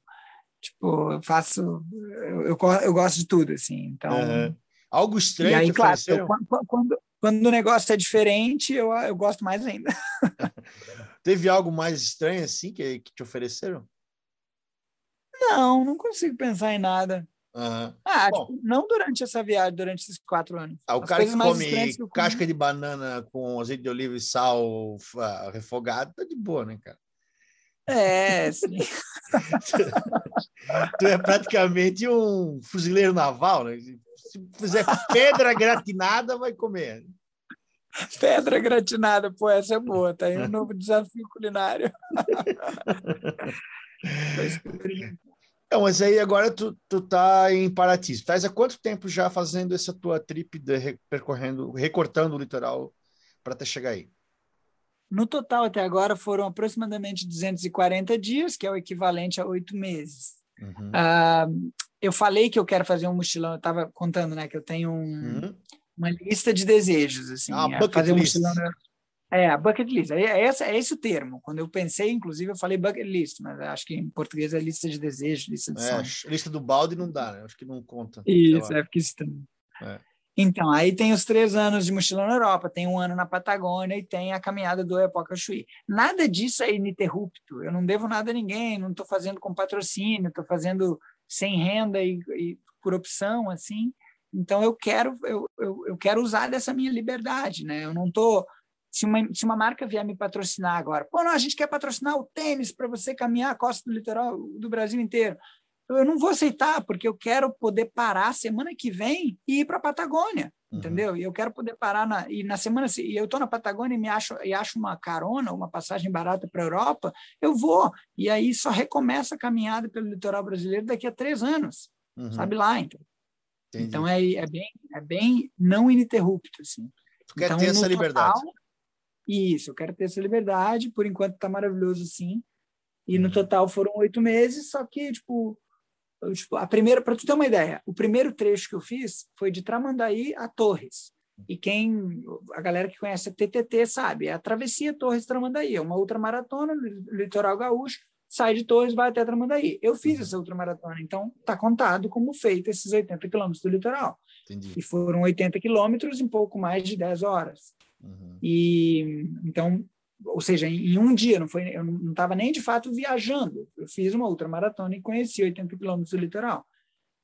Tipo, eu faço, eu, eu, eu gosto de tudo, assim, então... Uhum. Algo estranho e aí, claro, eu, quando, quando, quando o negócio é diferente, eu, eu gosto mais ainda. [laughs] Teve algo mais estranho, assim, que, que te ofereceram? Não, não consigo pensar em nada. Uhum. Ah, tipo, não durante essa viagem, durante esses quatro anos. Ah, o As cara que come que casca de banana com azeite de oliva e sal uh, refogado, tá de boa, né, cara? É, sim. [laughs] tu é praticamente um fuzileiro naval, né? Se fizer pedra gratinada, vai comer. Pedra gratinada, pô, essa é boa, tá aí um novo desafio culinário. [laughs] Não, mas aí agora tu, tu tá em Paraty. Estás há quanto tempo já fazendo essa tua trip de, percorrendo, recortando o litoral para até chegar aí? No total, até agora, foram aproximadamente 240 dias, que é o equivalente a oito meses. Uhum. Uh, eu falei que eu quero fazer um mochilão, eu estava contando, né, que eu tenho um, uhum. uma lista de desejos, assim, ah, é fazer um mochilão. É, a bucket list. É, é, esse, é esse o termo. Quando eu pensei, inclusive, eu falei bucket list, mas acho que em português é lista de desejos, lista de é, Lista do balde não dá, né? Acho que não conta. Isso, é porque estranho. É. Então, aí tem os três anos de mochilão na Europa, tem um ano na Patagônia e tem a caminhada do Epoca Chuí. Nada disso é ininterrupto. Eu não devo nada a ninguém, não estou fazendo com patrocínio, estou fazendo sem renda e, e, por opção, assim. Então, eu quero, eu, eu, eu quero usar dessa minha liberdade, né? Eu não estou se uma, se uma marca vier me patrocinar agora, pô, não, a gente quer patrocinar o tênis para você caminhar a costa do litoral do Brasil inteiro. Eu não vou aceitar, porque eu quero poder parar semana que vem e ir para a Patagônia, uhum. entendeu? E eu quero poder parar na, e na semana e eu estou na Patagônia e me acho e acho uma carona, uma passagem barata para a Europa, eu vou e aí só recomeça a caminhada pelo litoral brasileiro daqui a três anos, uhum. sabe lá, então. Então é, é bem é bem não ininterrupto assim. Tu quer então, ter essa liberdade? Total, Isso, eu quero ter essa liberdade. Por enquanto está maravilhoso, sim. E no uhum. total foram oito meses, só que, tipo, eu, tipo a primeira, para tu ter uma ideia, o primeiro trecho que eu fiz foi de Tramandaí a Torres. E quem, a galera que conhece a TTT sabe, é a travessia Torres Tramandaí, é uma ultramaratona no litoral gaúcho, sai de Torres, vai até Tramandaí. Eu fiz uhum. essa ultramaratona, então está contado como feito esses 80 quilômetros do litoral. Entendi. E foram 80 quilômetros em pouco mais de 10 horas. Uhum. E então, ou seja, em, em um dia, não foi, eu não estava nem de fato viajando. Eu fiz uma ultramaratona e conheci 80 quilômetros do litoral.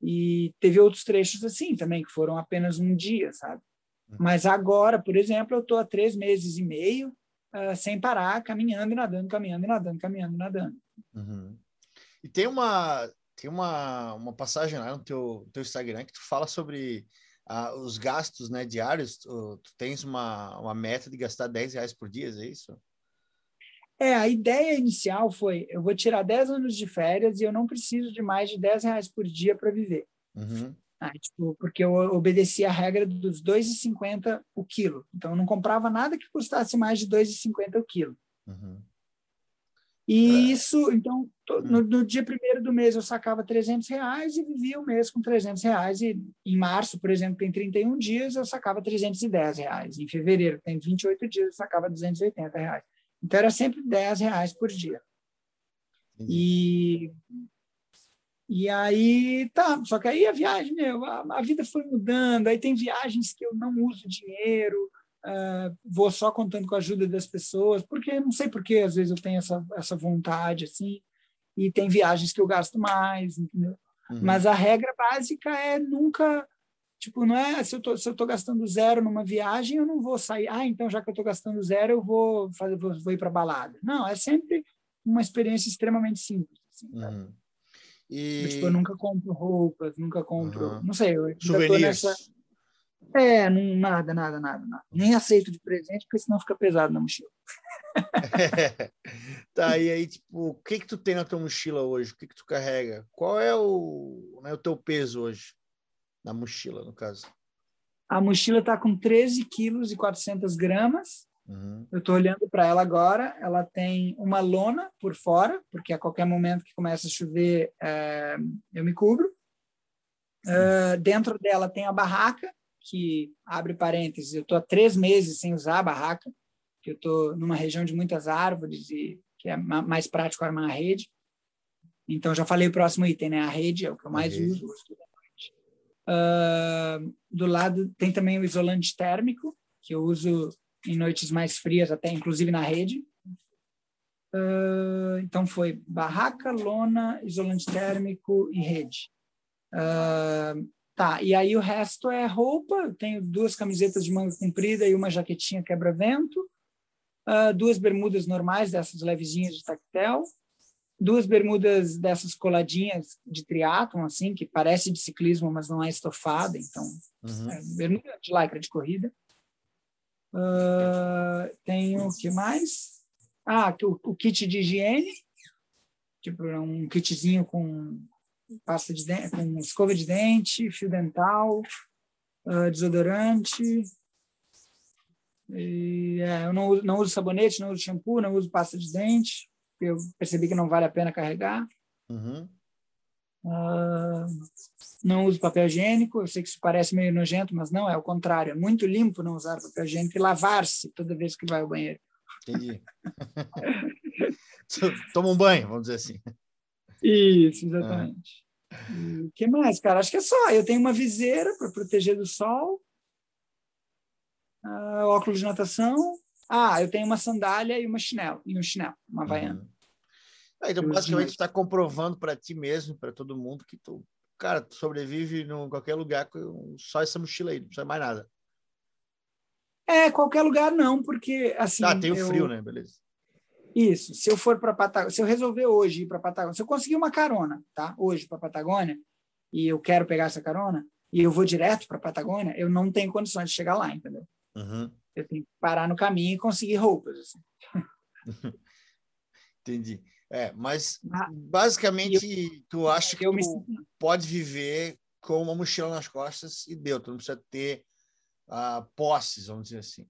E teve outros trechos assim também, que foram apenas um dia, sabe? Uhum. Mas agora, por exemplo, eu estou há três meses e meio uh, sem parar, caminhando e nadando, caminhando e nadando, caminhando e nadando. Uhum. E tem uma tem uma, uma passagem lá no teu, teu Instagram que tu fala sobre uh, os gastos né, diários. Tu, tu, tens uma, uma meta de gastar 10 reais por dia, é isso? É, a ideia inicial foi: eu vou tirar 10 anos de férias e eu não preciso de mais de 10 reais por dia para viver. Uhum. Ah, tipo, porque eu obedecia a regra dos 2,50 o quilo. Então, eu não comprava nada que custasse mais de 2,50 o quilo. Uhum. E é. isso, então, uhum. no, no, dia primeiro do mês eu sacava 300 reais e vivia o mês com 300 reais. E em março, por exemplo, tem 31 dias, eu sacava 310 reais. Em fevereiro, tem 28 dias, eu sacava 280 reais. Então, era sempre 10 reais por dia. E e aí, tá, só que aí a viagem, meu, a, a, vida foi mudando, aí tem viagens que eu não uso dinheiro, uh, vou só contando com a ajuda das pessoas, porque não sei por que às vezes eu tenho essa, essa vontade, assim, e tem viagens que eu gasto mais, entendeu? Uhum. Mas a regra básica é nunca, tipo, não é, se eu tô, se eu tô gastando zero numa viagem, eu não vou sair, ah, então já que eu tô gastando zero, eu vou, fazer, vou, vou ir para balada. Não, é sempre uma experiência extremamente simples. Assim, uhum. E... Tipo, eu nunca compro roupas, nunca compro. Uhum. Não sei, eu Souvenirs. nessa. É, não, nada, nada, nada, nada. Nem aceito de presente, porque senão fica pesado na mochila. [laughs] tá, e aí, tipo, o que que tu tem na tua mochila hoje? O que que tu carrega? Qual é o, né, o teu peso hoje? Na mochila, no caso. A mochila tá com 13 quilos e 400 gramas. Uhum. Eu estou olhando para ela agora. Ela tem uma lona por fora, porque a qualquer momento que começa a chover, é, eu me cubro. Uh, dentro dela tem a barraca, que abre parênteses. Eu estou há três meses sem usar a barraca, que eu estou numa região de muitas árvores e que é mais prático armar a rede. Então já falei o próximo item, né? A rede é o que eu mais uso. Uh, do lado tem também o isolante térmico, que eu uso em noites mais frias, até inclusive na rede. Uh, então foi barraca, lona, isolante térmico e rede. Uh, tá, e aí o resto é roupa. Eu tenho duas camisetas de manga comprida e uma jaquetinha quebra-vento. Uh, duas bermudas normais, dessas levezinhas de tactel. Duas bermudas dessas coladinhas de triatlon, assim, que parece de ciclismo, mas não é estofada. Então, uhum. é bermuda de lycra de corrida. Uh, tem o que mais? Ah, o, o, kit de higiene, tipo um kitzinho com pasta de dente, com escova de dente, fio dental, uh, desodorante. E, é, eu não, não uso sabonete, não uso shampoo, não uso pasta de dente. Eu percebi que não vale a pena carregar. Uhum. Uh, não uso papel higiênico. Eu sei que isso parece meio nojento, mas não, é o contrário. É muito limpo não usar papel higiênico e lavar-se toda vez que vai ao banheiro. Entendi. [laughs] Toma um banho, vamos dizer assim. Isso, exatamente. O que mais, cara? Acho que é só. Eu tenho uma viseira para proteger do sol, uh, óculos de natação. Ah, eu tenho uma sandália e uma chinelo, e um chinelo, uma havaiana. Uhum. Ah, então, basicamente, está comprovando para ti mesmo, para todo mundo, que tu, cara, tu sobrevive em qualquer lugar com só essa mochila aí, não precisa mais nada. É, qualquer lugar não, porque assim. Ah, tem o eu... frio, né? Beleza. Isso. Se eu for para Patagônia, se eu resolver hoje ir para Patagônia, se eu conseguir uma carona, tá? Hoje para Patagônia, e eu quero pegar essa carona, e eu vou direto para Patagônia, eu não tenho condições de chegar lá, entendeu? Uhum. Eu tenho que parar no caminho e conseguir roupas. Assim. [laughs] Entendi. É, mas ah, basicamente eu, tu acha que tu me... pode viver com uma mochila nas costas e deu, tu não precisa ter uh, posses, vamos dizer assim.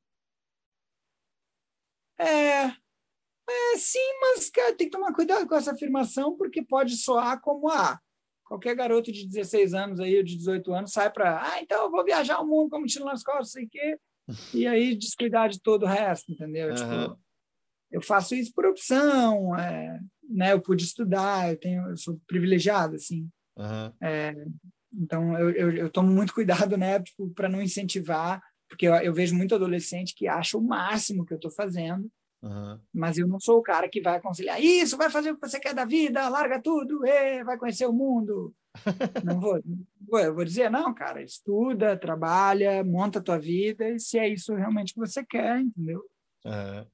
É, é sim, mas cara, tem que tomar cuidado com essa afirmação, porque pode soar como ah, qualquer garoto de 16 anos aí, ou de 18 anos, sai para, ah, então eu vou viajar o mundo como tiro nas costas, sei o quê, e aí descuidar de todo o resto, entendeu? Uhum. Tipo, eu faço isso por opção, é, né? Eu pude estudar, eu tenho, eu sou privilegiado, assim. Uhum. É, então eu, eu, eu, tomo muito cuidado, né? Tipo, para não incentivar, porque eu, eu, vejo muito adolescente que acha o máximo que eu estou fazendo, uhum. mas eu não sou o cara que vai aconselhar isso, vai fazer o que você quer da vida, larga tudo, e, vai conhecer o mundo. [laughs] não vou, eu vou dizer não, cara, estuda, trabalha, monta a tua vida e se é isso realmente que você quer, entendeu? Uhum.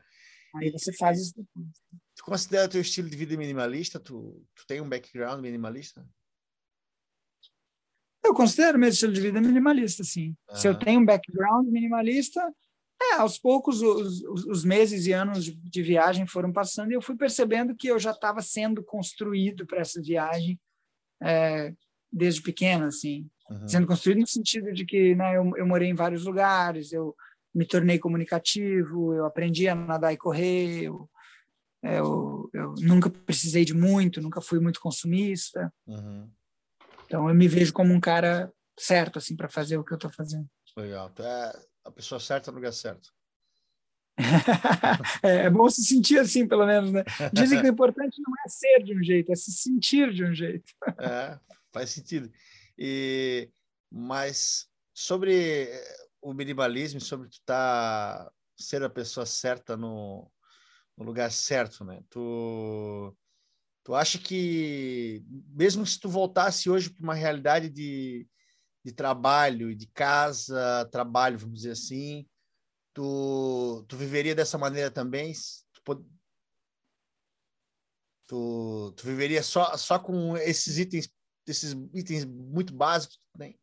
Aí você faz isso depois. Tu considera teu estilo de vida minimalista? Tu, tu tem um background minimalista? Eu considero meu estilo de vida minimalista, sim. Uhum. Se eu tenho um background minimalista, é, aos poucos os, os, meses e anos de, viagem foram passando e eu fui percebendo que eu já estava sendo construído para essa viagem é, desde pequeno, assim. Uhum. Sendo construído no sentido de que né, eu, eu morei em vários lugares, eu me tornei comunicativo, eu aprendi a nadar e correr, eu, eu, eu nunca precisei de muito, nunca fui muito consumista. Uhum. Então eu me vejo como um cara certo assim para fazer o que eu estou fazendo. Legal, é a pessoa certa no lugar certo. [laughs] é, é, bom se sentir assim, pelo menos, né? Dizem que o importante não é ser de um jeito, é se sentir de um jeito. é, faz sentido. E mas sobre o minimalismo sobre tu tá ser a pessoa certa no, no lugar certo, né? Tu tu acha que mesmo se tu voltasse hoje para uma realidade de, de trabalho, de casa, trabalho, vamos dizer assim, tu, tu viveria dessa maneira também? Tu, tu, tu viveria só, só com esses itens, esses itens muito básicos que tu tem?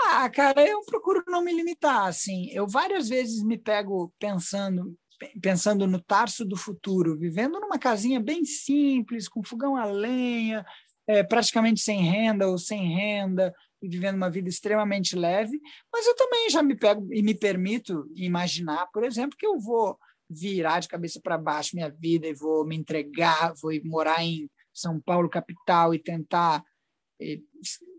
Ah, cara, eu procuro não me limitar, assim. Eu várias vezes me pego pensando pensando no Tarso do futuro, vivendo numa casinha bem simples, com fogão a lenha, é, praticamente sem renda ou sem renda, e vivendo uma vida extremamente leve, mas eu também já me pego e me permito imaginar, por exemplo, que eu vou virar de cabeça para baixo minha vida e vou me entregar, vou morar em São Paulo capital e tentar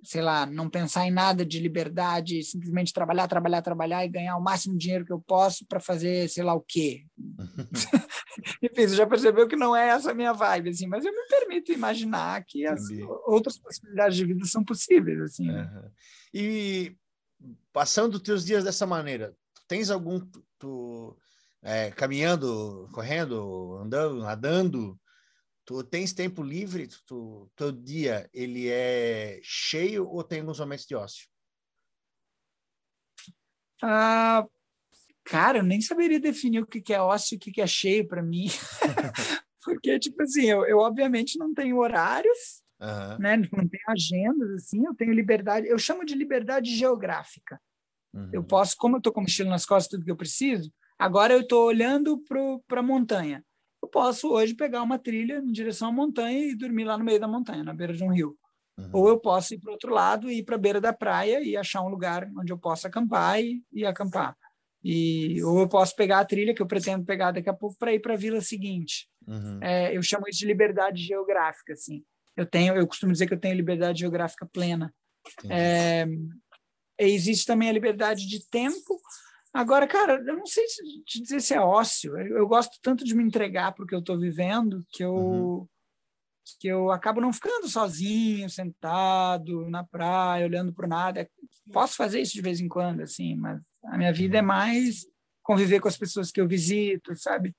sei lá, não pensar em nada de liberdade, simplesmente trabalhar, trabalhar, trabalhar e ganhar o máximo de dinheiro que eu posso para fazer sei lá o quê. [laughs] Enfim, você já percebeu que não é essa a minha vibe, assim, mas eu me permito imaginar que as outras possibilidades de vida são possíveis, assim. Uhum. E passando os teus dias dessa maneira, tens algum tu, é, caminhando, correndo, andando, nadando, Tu tens tempo livre? Tu, teu dia ele é cheio ou tem alguns momentos de ócio? Ah, cara, eu nem saberia definir o que é ócio e o que é cheio para mim. [laughs] Porque, tipo assim, eu, eu obviamente não tenho horários, uhum. né? não tenho agendas, assim, eu tenho liberdade, eu chamo de liberdade geográfica. Uhum. Eu posso, como eu estou com mochila nas costas, tudo que eu preciso, agora eu estou olhando para a montanha eu posso hoje pegar uma trilha em direção à montanha e dormir lá no meio da montanha, na beira de um rio. Uhum. Ou eu posso ir para outro lado e ir para a beira da praia e achar um lugar onde eu possa acampar e, e acampar. E, ou eu posso pegar a trilha que eu pretendo pegar daqui a pouco para ir para a vila seguinte. Uhum. É, eu chamo isso de liberdade geográfica. Assim. Eu tenho, eu costumo dizer que eu tenho liberdade geográfica plena. É, existe também a liberdade de tempo, Agora, cara, eu não sei te dizer se é ócio. Eu, gosto tanto de me entregar para o que eu estou vivendo que eu, uhum. que eu acabo não ficando sozinho, sentado na praia, olhando para nada. Posso fazer isso de vez em quando, assim, mas a minha vida é mais conviver com as pessoas que eu visito, sabe?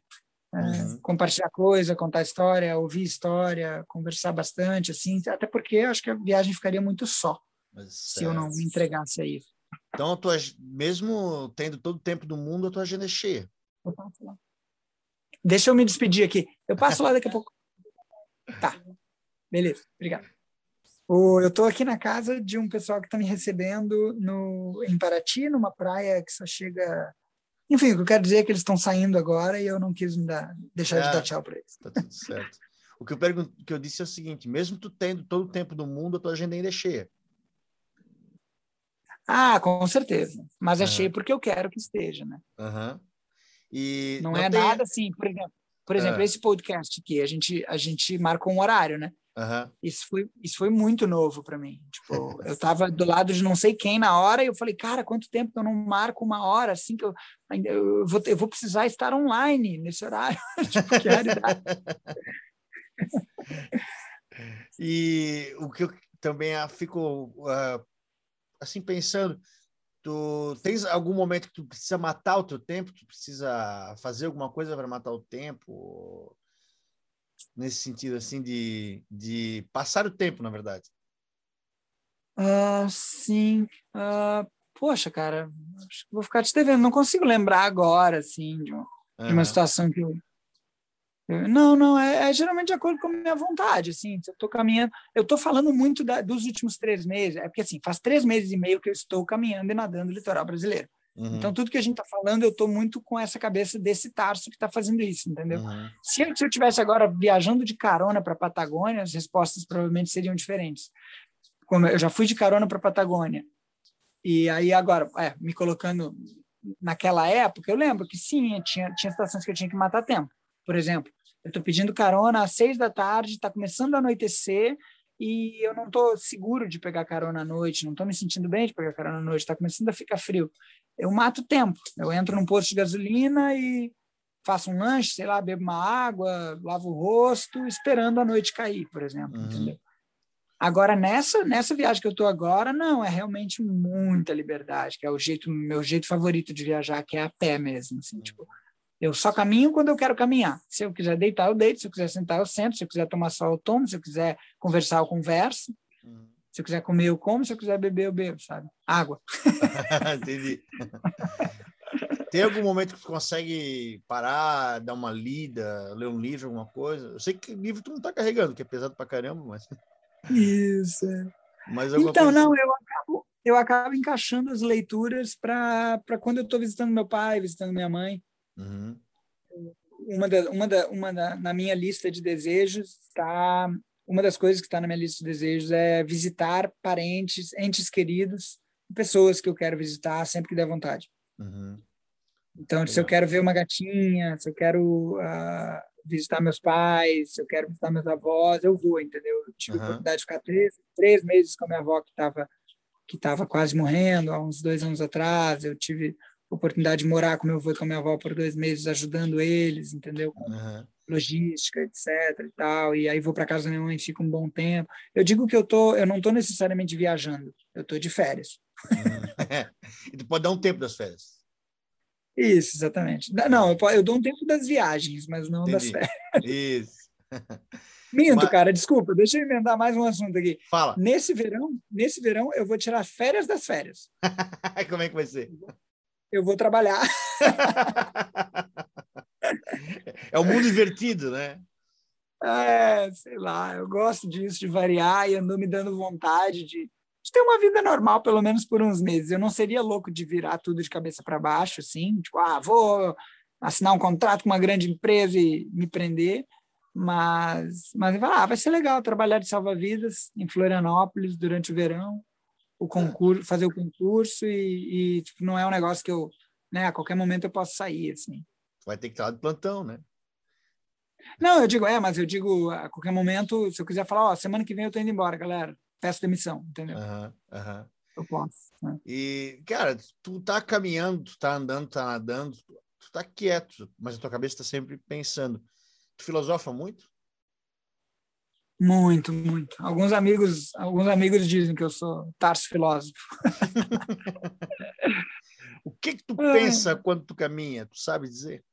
É, uhum. compartilhar coisa, contar história, ouvir história, conversar bastante, assim, até porque eu acho que a viagem ficaria muito só mas, se é... eu não me entregasse a isso. Então, tua, mesmo tendo todo o tempo do mundo, a tua agenda é cheia. Deixa eu me despedir aqui. Eu passo lá daqui a pouco. Tá. Beleza. Obrigado. eu estou aqui na casa de um pessoal que está me recebendo no, em Paraty, numa praia que só chega. Enfim, o que eu quero dizer é que eles estão saindo agora e eu não quis dar, deixar é, de dar tchau para eles. Tá tudo certo. o que eu, pergunto, que eu disse é o seguinte: mesmo tu tendo todo o tempo do mundo, a tua agenda ainda é cheia. Ah, com certeza. Mas é uhum. cheio porque eu quero que esteja, né? Uhum. E não, não é tem... nada assim, por exemplo, por exemplo, ah. esse podcast aqui, a gente, a gente marcou um horário, né? Uhum. Isso, foi, isso foi muito novo para mim. Tipo, [laughs] eu estava do lado de não sei quem na hora e eu falei, cara, quanto tempo que eu não marco uma hora assim que eu, eu, vou, eu vou precisar estar online nesse horário. [laughs] tipo, que raridade. [laughs] e o que eu também fico uh, assim pensando, tu tens algum momento que tu precisa matar o teu tempo, tu precisa fazer alguma coisa para matar o tempo? nesse sentido assim de, de passar o tempo, na verdade? Uh, sim. Uh, poxa, cara, vou ficar te devendo. Não consigo lembrar agora, assim, de uma, uhum. de uma situação que eu. Não, não, é, é, geralmente de acordo com a minha vontade, assim, se eu estou caminhando, eu estou falando muito da, dos últimos três meses, é porque, assim, faz três meses e meio que eu estou caminhando e nadando no litoral brasileiro. Uhum. Então, tudo que a gente está falando, eu estou muito com essa cabeça desse Tarso que está fazendo isso, entendeu? Uhum. Se, eu, se eu tivesse agora viajando de carona para a Patagônia, as respostas provavelmente seriam diferentes. Como eu já fui de carona para a Patagônia, e aí agora, é, me colocando naquela época, eu lembro que sim, tinha, tinha situações que eu tinha que matar tempo. Por exemplo, eu estou pedindo carona às seis da tarde, está começando a anoitecer, e eu não estou seguro de pegar carona à noite, não estou me sentindo bem de pegar carona à noite, está começando a ficar frio eu mato tempo. Eu entro num posto de gasolina e faço um lanche, sei lá, bebo uma água, lavo o rosto, esperando a noite cair, por exemplo, uhum. entendeu? Agora, nessa, nessa viagem que eu estou agora, não, é realmente muita liberdade, que é o jeito, meu jeito favorito de viajar, que é a pé mesmo, assim, uhum. tipo, eu só caminho quando eu quero caminhar. Se eu quiser deitar, eu deito. Se eu quiser sentar, eu sento. Se eu quiser tomar sol, eu tomo. Se eu quiser conversar, eu converso. Uhum. Se eu quiser comer, eu como. Se eu quiser beber, eu bebo, sabe? Água. [laughs] Entendi. [laughs] Tem algum momento que tu consegue parar, dar uma lida, ler um livro, alguma coisa? Eu sei que livro tu não tá carregando, que é pesado pra caramba, mas... [laughs] Isso. É. Mas então, não, assim? eu acabo, eu acabo encaixando as leituras para quando eu estou visitando meu pai, visitando minha mãe. Uhum. Uma, da, uma, da, uma da, na minha lista de desejos está uma das coisas que está na minha lista de desejos é visitar parentes, entes queridos, pessoas que eu quero visitar sempre que der vontade. Uhum. Então, se eu quero ver uma gatinha, se eu quero uh, visitar meus pais, se eu quero visitar meus avós, eu vou, entendeu? Eu tive uhum. a oportunidade de ficar três, três meses com a minha avó que estava que estava quase morrendo há uns dois anos atrás. Eu tive oportunidade de morar com meu avô e com a minha avó por dois meses, ajudando eles, entendeu? Uhum logística, etc e tal, e aí vou para casa da minha mãe, fico um bom tempo. Eu digo que eu tô, eu não estou necessariamente viajando, eu estou de férias. [laughs] e tu pode dar um tempo das férias. Isso, exatamente. Não, eu, eu dou um tempo das viagens, mas não Entendi. das férias. Isso. [laughs] Minto, mas... cara, desculpa, deixa eu inventar mais um assunto aqui. Fala. Nesse verão, nesse verão eu vou tirar férias das férias. [laughs] Como é que vai ser? Eu vou trabalhar. [laughs] é o mundo invertido, né? É, sei lá, eu gosto disso, de variar e andou me dando vontade de, de, ter uma vida normal, pelo menos por uns meses. Eu não seria louco de virar tudo de cabeça para baixo, assim, tipo, ah, vou assinar um contrato com uma grande empresa e me prender, mas, mas ah, vai ser legal trabalhar de salva-vidas em Florianópolis durante o verão, o concurso, fazer o concurso e, e tipo, não é um negócio que eu, né, a qualquer momento eu posso sair, assim vai ter que estar de plantão, né? Não, eu digo, é, mas eu digo, a qualquer momento, se eu quiser falar, ó, semana que vem eu tô indo embora, galera, peço demissão, entendeu? Aham, uhum, uhum. Eu posso. Né? E, cara, tu tá caminhando, tu tá andando, tá nadando, tu tá quieto, mas a tua cabeça tá sempre pensando. Tu filosofa muito? Muito, muito. Alguns amigos, alguns amigos dizem que eu sou tarso filósofo. [laughs] o que que tu é. pensa quando tu caminha? Tu sabe dizer?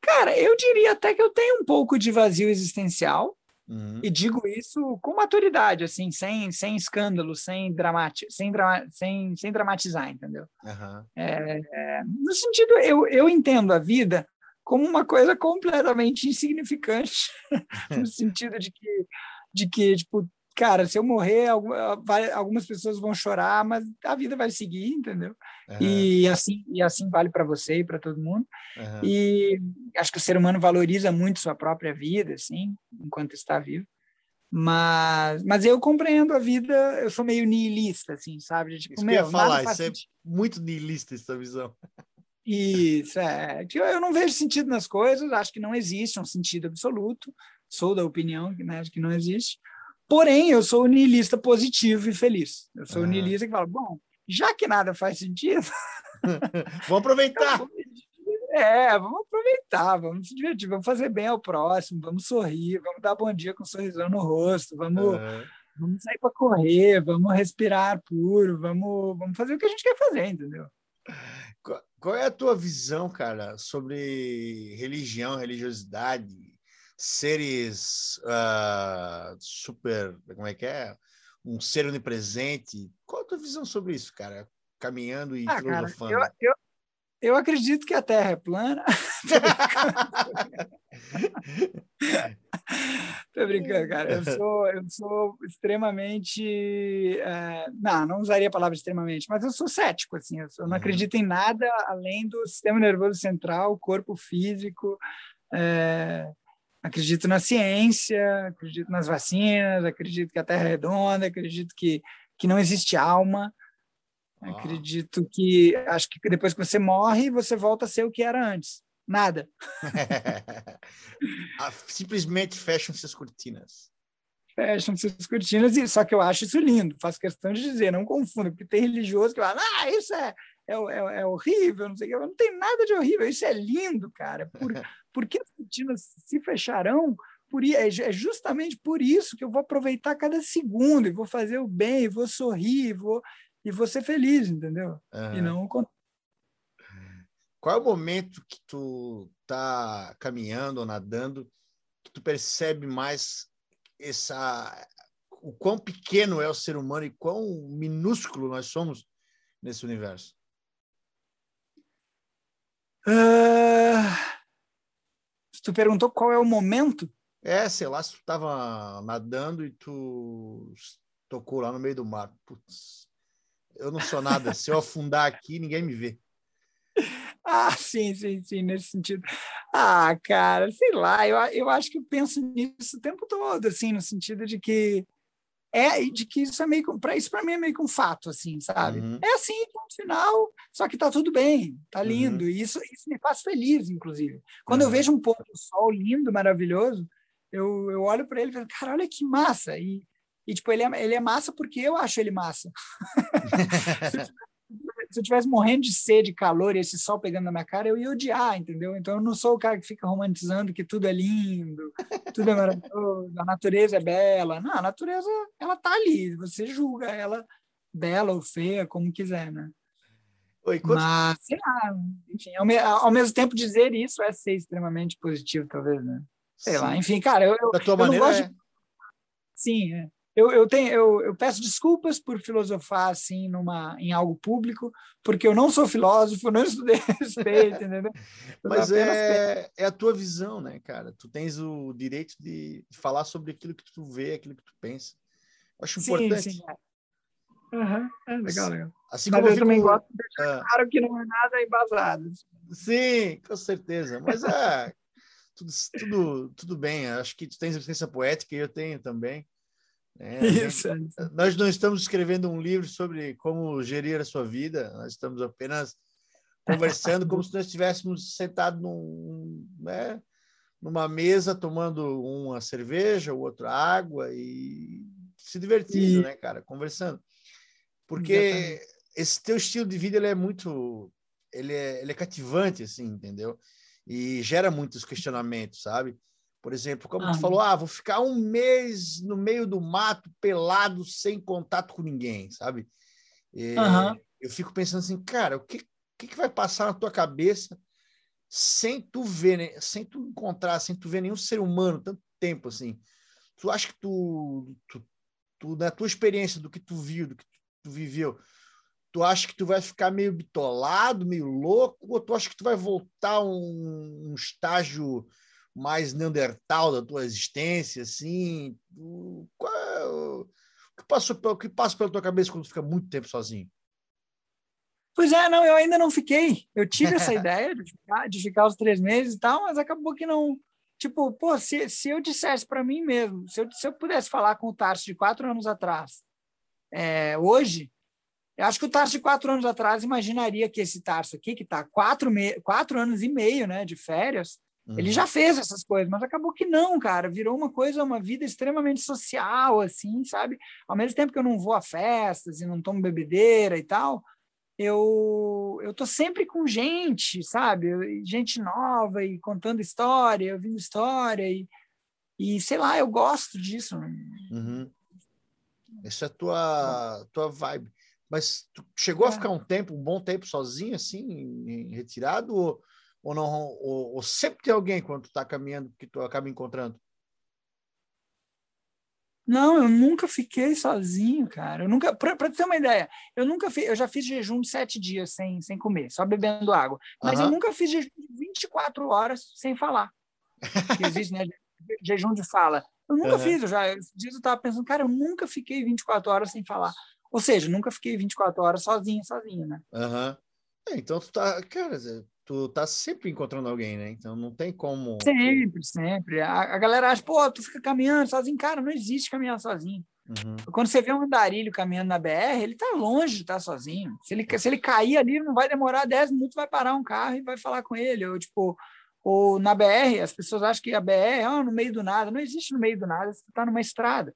Cara, eu diria até que eu tenho um pouco de vazio existencial. Uhum. E digo isso com maturidade, assim, sem, sem escândalo, sem, dramati sem, sem, sem dramatizar, entendeu? Uhum. É, é, no sentido, eu, eu entendo a vida como uma coisa completamente insignificante, [laughs] no sentido de que, de que tipo, cara, se eu morrer, algumas pessoas vão chorar, mas a vida vai seguir, entendeu? Uhum. E assim e assim vale para você e para todo mundo. Uhum. E acho que o ser humano valoriza muito sua própria vida, assim, enquanto está vivo. Mas, mas eu compreendo a vida, eu sou meio niilista, assim, sabe? Tipo, isso meu, falar, isso é muito niilista essa visão. Isso, é. Eu não vejo sentido nas coisas, acho que não existe um sentido absoluto, sou da opinião né, que não existe. Porém, eu sou niilista positivo e feliz. Eu sou uhum. niilista que fala, bom, já que nada faz sentido... [laughs] vamos aproveitar! [laughs] É, vamos aproveitar, vamos se divertir, vamos fazer bem ao próximo, vamos sorrir, vamos dar bom dia com um sorrisão no rosto, vamos, uhum. vamos sair para correr, vamos respirar puro, vamos, vamos fazer o que a gente quer fazer, entendeu? Qual é a tua visão, cara, sobre religião, religiosidade, seres uh, super. Como é que é? Um ser onipresente. Qual a tua visão sobre isso, cara? Caminhando e ah, filosofando. Cara, eu, eu, eu acredito que a Terra é plana. [laughs] [laughs] Tô brincando, cara. Eu sou, eu sou extremamente. É, não, não usaria a palavra extremamente, mas eu sou cético, assim. Eu, sou, eu não uhum. acredito em nada além do sistema nervoso central, corpo físico. É, acredito na ciência, acredito nas vacinas, acredito que a Terra é redonda, acredito que, que não existe alma. Acredito que acho que depois que você morre, você volta a ser o que era antes. Nada. [laughs] Ah, simplesmente fecham-se as cortinas. Fecham-se as cortinas, e só que eu acho isso lindo. Faço questão de dizer, não confunda, porque tem religioso que fala, ah, isso é, é, é, é horrível, não sei o que. Não tem nada de horrível, isso é lindo, cara. Por, [laughs] porque as cortinas se fecharão? Por, é, é justamente por isso que eu vou aproveitar cada segundo e vou fazer o bem, e vou sorrir, e vou, e vou ser feliz, entendeu? Uhum. E não qual é o momento que tu tá caminhando ou nadando que tu percebe mais essa o quão pequeno é o ser humano e quão minúsculo nós somos nesse universo? Uh, tu perguntou qual é o momento? É, sei lá, se tu estava nadando e tu tocou lá no meio do mar. Putz, eu não sou nada. se eu afundar aqui, ninguém me vê. Ah, sim, sim, sim, nesse sentido. Ah, cara, sei lá, eu, eu acho que eu penso nisso o tempo todo, assim, no sentido de que é de que isso é meio para isso para mim é meio que um fato assim sabe uhum. é assim no final só que tá tudo bem tá uhum. lindo uhum. e isso isso me faz feliz inclusive quando uhum. eu vejo um pôr do sol lindo maravilhoso eu, eu olho para ele e falo cara olha que massa e, e tipo ele é, ele é massa porque eu acho ele massa [laughs] [laughs] se eu tivesse morrendo de sede, calor e esse sol pegando na minha cara, eu ia odiar, entendeu? Então eu não sou o cara que fica romantizando que tudo é lindo, tudo é maravilhoso, a natureza é bela. Não, a natureza, ela tá ali, você julga ela bela ou feia, como quiser, né? Oi, quanto... Mas, sei lá, enfim, ao, me, ao, mesmo tempo dizer isso é ser extremamente positivo, talvez, né? Sei Sim. lá, enfim, cara, eu, eu, da tua eu maneira, é... de... Sim, é eu, eu, tenho, eu, eu, peço desculpas por filosofar assim numa, em algo público, porque eu não sou filósofo, não [laughs] estudei respeito, entendeu? Mas é, é a tua visão, né, cara? Tu tens o direito de, falar sobre aquilo que tu vê, aquilo que tu pensa. Eu acho sim, importante. Sim, é. Uhum, é legal, legal. Assim Mas eu, eu também gosto de deixar ah. claro que não é nada embasado. Sim, com certeza. Mas é tudo, tudo, tudo bem. Acho que tu tens experiência poética e eu tenho também. [laughs] É, isso, gente, isso. Nós não estamos escrevendo um livro sobre como gerir a sua vida, nós estamos apenas conversando como se nós estivéssemos sentados num, né, numa mesa tomando uma cerveja, o outro água e se divertindo, e... né, cara, conversando. Porque Exatamente. esse teu estilo de vida ele é muito ele é, ele é cativante assim, entendeu? E gera muitos questionamentos, sabe? Por exemplo, como ah. tu falou, ah, vou ficar um mês no meio do mato, pelado, sem contato com ninguém, sabe? É, uhum. Eu fico pensando assim, cara, o que, que, que vai passar na tua cabeça sem tu ver, sem tu encontrar, sem tu ver nenhum ser humano tanto tempo assim? Tu acha que tu, tu, tu na tua experiência do que tu viu, do que tu, tu viveu, tu acha que tu vai ficar meio bitolado, meio louco, ou tu acha que tu vai voltar a um, um estágio mais neandertal da tua existência, assim? O, qual é o, que passou, o que passa pela tua cabeça quando tu fica muito tempo sozinho? Pois é, não, eu ainda não fiquei. Eu tive essa [laughs] ideia de ficar, de ficar os três meses e tal, mas acabou que não. Tipo, pô, se, se eu dissesse para mim mesmo, se eu, se eu pudesse falar com o Tarso de quatro anos atrás, é, hoje, Eu acho que o Tarso de quatro anos atrás imaginaria que esse Tarso aqui, que está quatro, me... quatro anos e meio né, de férias, uhum. ele já fez essas coisas, mas acabou que não, cara. Virou uma coisa, uma vida extremamente social, assim, sabe? Ao mesmo tempo que eu não vou a festas e não tomo bebedeira e tal, eu eu tô sempre com gente, sabe? Gente nova e contando história, ouvindo história e, e sei lá, eu gosto disso. Uhum. Essa é a tua, tua vibe. Mas tu chegou é. a ficar um tempo, um bom tempo sozinho, assim, retirado, ou, ou não? Ou, ou, sempre tem alguém quando tu tá caminhando que tu acaba encontrando? Não, eu nunca fiquei sozinho, cara. Eu nunca, para ter uma ideia, eu nunca fiz, eu já fiz jejum de sete dias sem, sem comer, só bebendo água. Mas eu nunca fiz jejum de 24 horas sem falar. existe, né? [laughs] Jejum de fala. Eu nunca uhum. fiz, eu já dias eu estava pensando, cara, eu nunca fiquei 24 horas sem falar. Ou seja, nunca fiquei 24 horas sozinho, sozinho, né? Uhum. É, então tu tá, cara, tu tá sempre encontrando alguém, né? Então não tem como. Sempre, sempre. A, a galera acha, pô, tu fica caminhando sozinho. Cara, não existe caminhar sozinho. Uhum. Quando você vê um andarilho caminhando na BR, ele tá longe de estar sozinho. Se ele, se ele cair ali, não vai demorar 10 minutos, vai parar um carro e vai falar com ele. Ou, tipo, ou na BR, as pessoas acham que a BR é oh, no meio do nada. Não existe no meio do nada, você está numa estrada.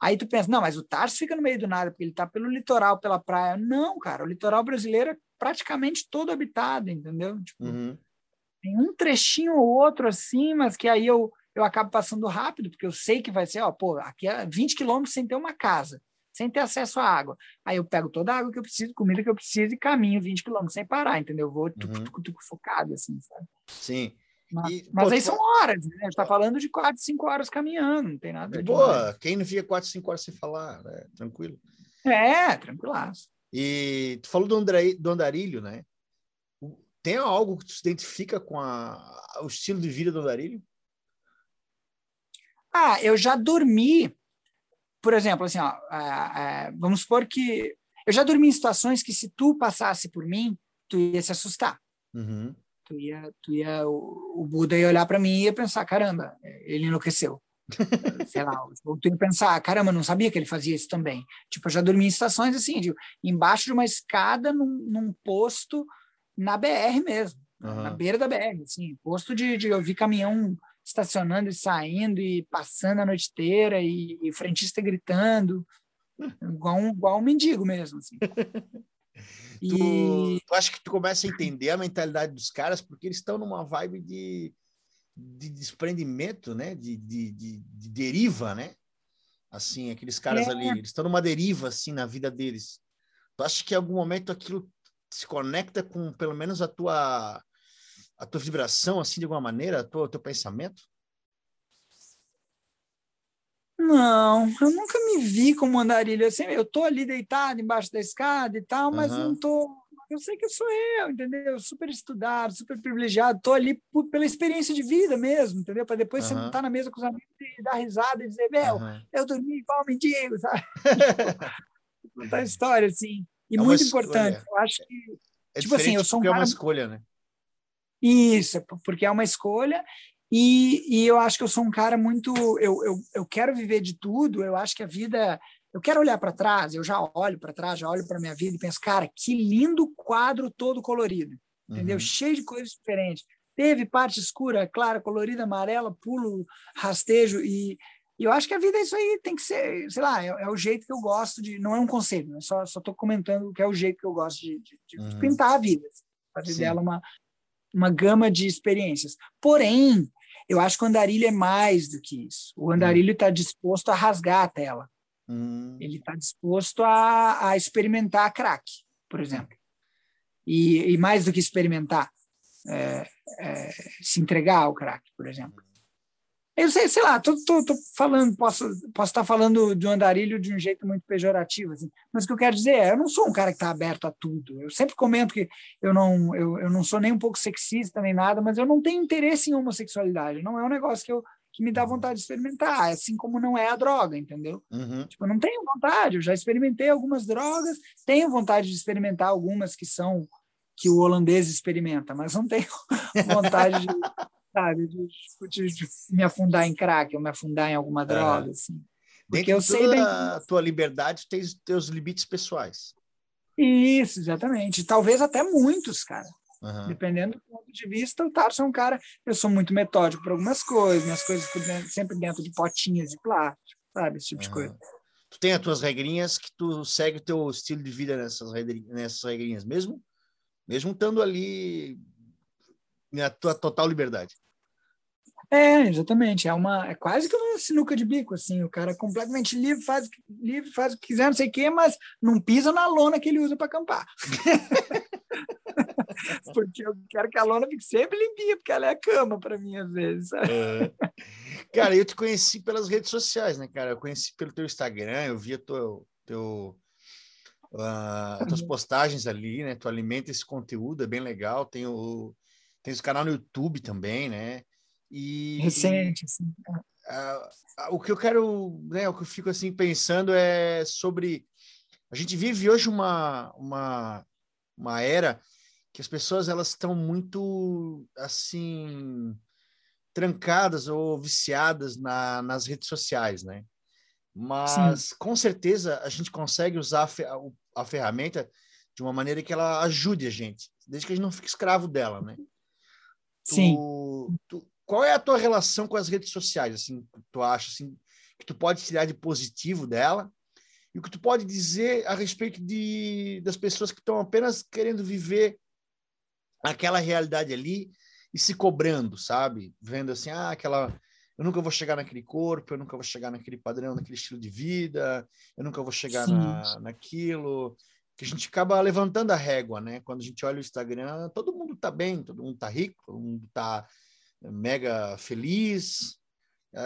Aí tu pensa, não, mas o Tarso fica no meio do nada, porque ele está pelo litoral, pela praia. Não, cara, o litoral brasileiro é praticamente todo habitado, entendeu? Tipo, uhum. Tem um trechinho ou outro assim, mas que aí eu, eu acabo passando rápido, porque eu sei que vai ser, ó, pô, aqui é 20 quilômetros sem ter uma casa, sem ter acesso à água. Aí eu pego toda a água que eu preciso, comida que eu preciso e caminho 20 quilômetros sem parar, entendeu? Eu vou uhum. tuc, tuc, tuc, focado, assim, sabe? Sim. Mas, e, mas pô, aí são horas, né? A gente tá falando de 4, 5 horas caminhando, não tem nada de. Boa, quem não fica 4, 5 horas sem falar, né? Tranquilo. É, tranquilaço. E tu falou do, André, do andarilho, né? Tem algo que tu se identifica com a, o estilo de vida do andarilho? Ah, eu já dormi, por exemplo, assim, ó, é, é, vamos supor que eu já dormi em situações que se tu passasse por mim, tu ia se assustar. Uhum. Tu ia, tu ia, o, o Buda ia olhar para mim e ia pensar, caramba, ele enlouqueceu. [laughs] sei lá, eu tenho que pensar, caramba, não sabia que ele fazia isso também. Tipo, eu já dormi em estações assim, de, embaixo de uma escada num, num posto na BR mesmo, uhum. na beira da BR, assim, posto de, de eu vi caminhão estacionando e saindo e passando a noite inteira e, e frentista gritando, igual um, igual um mendigo mesmo, assim. [laughs] E... Tu, tu acha que tu começa a entender a mentalidade dos caras porque eles estão numa vibe de de desprendimento, né? De, de, de, de deriva, né? Assim, aqueles caras é. ali, eles estão numa deriva, assim, na vida deles. Tu acha que em algum momento aquilo se conecta com, pelo menos, a tua a tua vibração, assim, de alguma maneira, o teu pensamento? Não, eu nunca me vi como andarilho. Assim, eu tô ali deitado embaixo da escada e tal, mas uhum. não tô eu sei que sou eu, entendeu? Super estudado, super privilegiado, tô ali por, pela experiência de vida mesmo, entendeu? Para depois uhum. você estar na mesa com os amigos e dar risada e dizer, meu, uhum. eu dormi igual mendigo, sabe? [laughs] Contar história, assim. E é muito importante, eu acho que. É tipo assim, eu sou um cara... é uma escolha, né? Isso, é porque é uma escolha. E, e eu acho que eu sou um cara muito. Eu, eu, eu quero viver de tudo, eu acho que a vida eu quero olhar para trás, eu já olho para trás, já olho para minha vida e penso, cara, que lindo quadro todo colorido, entendeu? Uhum. Cheio de coisas diferentes. Teve parte escura, clara, colorida, amarela, pulo, rastejo e, e eu acho que a vida é isso aí, tem que ser, sei lá, é, é o jeito que eu gosto de, não é um conselho, né? só só estou comentando que é o jeito que eu gosto de, de, de uhum. pintar a vida, fazer Sim. dela uma uma gama de experiências. Porém, eu acho que o andarilho é mais do que isso. O andarilho está disposto a rasgar a tela. Hum. Ele está disposto a, a, experimentar crack, por exemplo. E, e mais do que experimentar, é, é, se entregar ao crack, por exemplo. Eu sei, sei lá, tô, tô, tô, falando, posso, posso estar falando de um andarilho de um jeito muito pejorativo, assim, mas o que eu quero dizer é, eu não sou um cara que está aberto a tudo. Eu sempre comento que eu não, eu, eu não sou nem um pouco sexista nem nada, mas eu não tenho interesse em homossexualidade. Não é um negócio que eu, que me dá vontade de experimentar, assim como não é a droga, entendeu? Uhum. Tipo, eu não tenho vontade, eu já experimentei algumas drogas, tenho vontade de experimentar algumas que são que o holandês experimenta, mas não tenho [laughs] vontade de, sabe, de, de, de, me afundar em crack ou me afundar em alguma droga, assim. Porque Dentro eu sei bem... a tua liberdade, tem os teus limites pessoais. Isso, exatamente. Talvez até muitos, cara. Aham. Dependendo do ponto de vista, o Tarso é um cara. Eu sou muito metódico para algumas coisas, minhas coisas sempre dentro de potinhas de plástico, sabe? Esse tipo de Aham. coisa. Tu tem as tuas regrinhas que tu segue o teu estilo de vida nessas, regri- nessas regrinhas, mesmo, mesmo estando ali na tua total liberdade. É, exatamente. É uma, é quase que uma sinuca de bico, assim. O cara é completamente livre, faz, livre, faz o que quiser, não sei o quê, mas não pisa na lona que ele usa para acampar. [laughs] porque eu quero que a lona fique sempre limpinha, porque ela é a cama para mim, às vezes. sabe? Cara, eu te conheci pelas redes sociais, né, cara? Eu conheci pelo teu Instagram, eu via teu, teu, ah, tuas postagens ali, né? Tu alimenta esse conteúdo, é bem legal. Tem o, tem o canal no YouTube também, né? E, Recente, assim. ah, ah, o que eu quero, né, o que eu fico assim pensando é sobre a gente vive hoje uma uma uma era que as pessoas elas estão muito assim trancadas ou viciadas na, nas redes sociais, né? Mas com certeza a gente consegue usar a, fe- a- o- a ferramenta de uma maneira que ela ajude a gente, desde que a gente não fique escravo dela, né? Sim. tu, qual é a tua relação com as redes sociais, assim, tu acha, assim, que tu pode tirar de positivo dela e o que tu pode dizer a respeito de, das pessoas que estão apenas querendo viver aquela realidade ali e se cobrando, sabe? Vendo assim, ah, aquela... Eu nunca vou chegar naquele corpo, eu nunca vou chegar naquele padrão, naquele estilo de vida, eu nunca vou chegar na, naquilo que a gente acaba levantando a régua, né? Quando a gente olha o Instagram, todo mundo tá bem, todo mundo tá rico, todo mundo tá mega feliz.